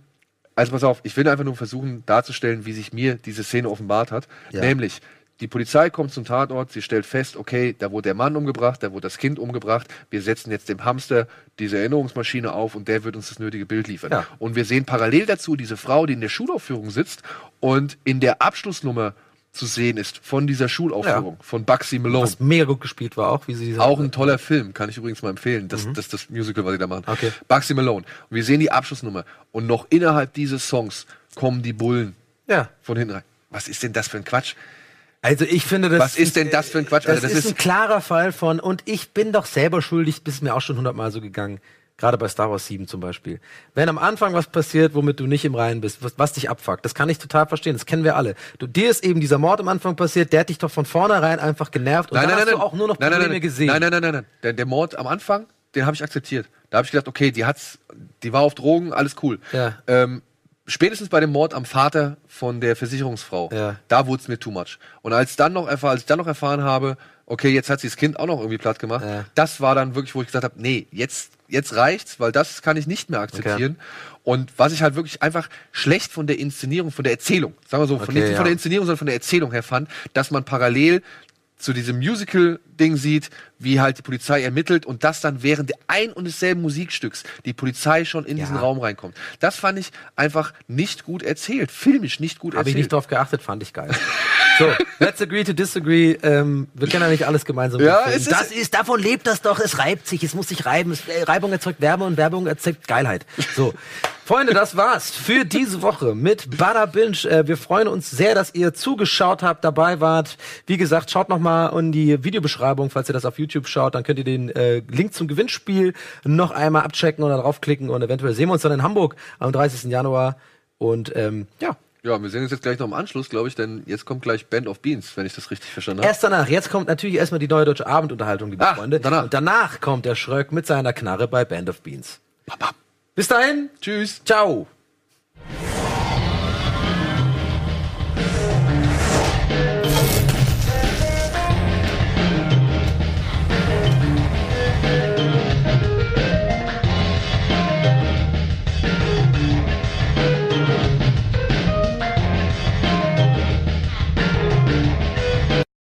Speaker 2: also pass auf, ich will einfach nur versuchen darzustellen, wie sich mir diese Szene offenbart hat. Ja. Nämlich, die Polizei kommt zum Tatort, sie stellt fest, okay, da wurde der Mann umgebracht, da wurde das Kind umgebracht, wir setzen jetzt dem Hamster diese Erinnerungsmaschine auf und der wird uns das nötige Bild liefern. Ja. Und wir sehen parallel dazu diese Frau, die in der Schulaufführung sitzt und in der Abschlussnummer zu sehen ist von dieser Schulaufführung ja. von Bugsy Malone. Was
Speaker 1: mega gut gespielt war auch, wie sie
Speaker 2: Auch ein toller Film, kann ich übrigens mal empfehlen. Das, mhm. das, das Musical, was sie da machen. Okay. Bugsy Malone. Und wir sehen die Abschlussnummer. Und noch innerhalb dieses Songs kommen die Bullen
Speaker 1: ja.
Speaker 2: von hinten rein. Was ist denn das für ein Quatsch?
Speaker 1: Also ich finde das.
Speaker 2: Was ist denn das für ein Quatsch?
Speaker 1: Das, also das ist, ist ein klarer Fall von und ich bin doch selber schuldig, bis mir auch schon hundertmal so gegangen. Gerade bei Star Wars 7 zum Beispiel. Wenn am Anfang was passiert, womit du nicht im Reinen bist, was, was dich abfuckt, das kann ich total verstehen, das kennen wir alle. Du, dir ist eben dieser Mord am Anfang passiert, der hat dich doch von vornherein einfach genervt und
Speaker 2: nein,
Speaker 1: dann
Speaker 2: nein,
Speaker 1: hast
Speaker 2: nein,
Speaker 1: du auch nur noch
Speaker 2: Probleme
Speaker 1: nein, gesehen.
Speaker 2: Nein, nein, nein, nein, nein. Der, der Mord am Anfang, den habe ich akzeptiert. Da habe ich gedacht, okay, die hat's, die war auf Drogen, alles cool.
Speaker 1: Ja.
Speaker 2: Ähm, spätestens bei dem Mord am Vater von der Versicherungsfrau,
Speaker 1: ja.
Speaker 2: da wurde es mir too much. Und als dann noch als ich dann noch erfahren habe, okay, jetzt hat sie das Kind auch noch irgendwie platt gemacht, ja. das war dann wirklich, wo ich gesagt habe, nee, jetzt jetzt reicht's, weil das kann ich nicht mehr akzeptieren. Okay. Und was ich halt wirklich einfach schlecht von der Inszenierung, von der Erzählung, sagen wir so, okay, von, nicht ja. von der Inszenierung, sondern von der Erzählung her fand, dass man parallel zu diesem Musical-Ding sieht, wie halt die Polizei ermittelt und das dann während ein und desselben Musikstücks die Polizei schon in ja. diesen Raum reinkommt. Das fand ich einfach nicht gut erzählt, filmisch nicht gut
Speaker 1: Hab
Speaker 2: erzählt.
Speaker 1: Habe ich nicht drauf geachtet, fand ich geil. So, let's agree to disagree. Ähm, wir können ja nicht alles gemeinsam
Speaker 2: ja, es
Speaker 1: Das ist, davon lebt das doch. Es reibt sich, es muss sich reiben. Es, äh, Reibung erzeugt Wärme und Werbung erzeugt Geilheit. So. Freunde, das war's für diese Woche mit Bada Binge. Äh, wir freuen uns sehr, dass ihr zugeschaut habt, dabei wart. Wie gesagt, schaut noch mal in die Videobeschreibung, falls ihr das auf YouTube schaut, dann könnt ihr den äh, Link zum Gewinnspiel noch einmal abchecken oder draufklicken und eventuell sehen wir uns dann in Hamburg am 30. Januar. Und ähm, ja,
Speaker 2: ja, wir sehen uns jetzt gleich noch im Anschluss, glaube ich, denn jetzt kommt gleich Band of Beans, wenn ich das richtig verstanden habe.
Speaker 1: Erst danach. Jetzt kommt natürlich erstmal die neue deutsche Abendunterhaltung, liebe Ach, Freunde. Danach. Und danach kommt der Schröck mit seiner Knarre bei Band of Beans. Bis dahin.
Speaker 2: Tschüss.
Speaker 1: Ciao.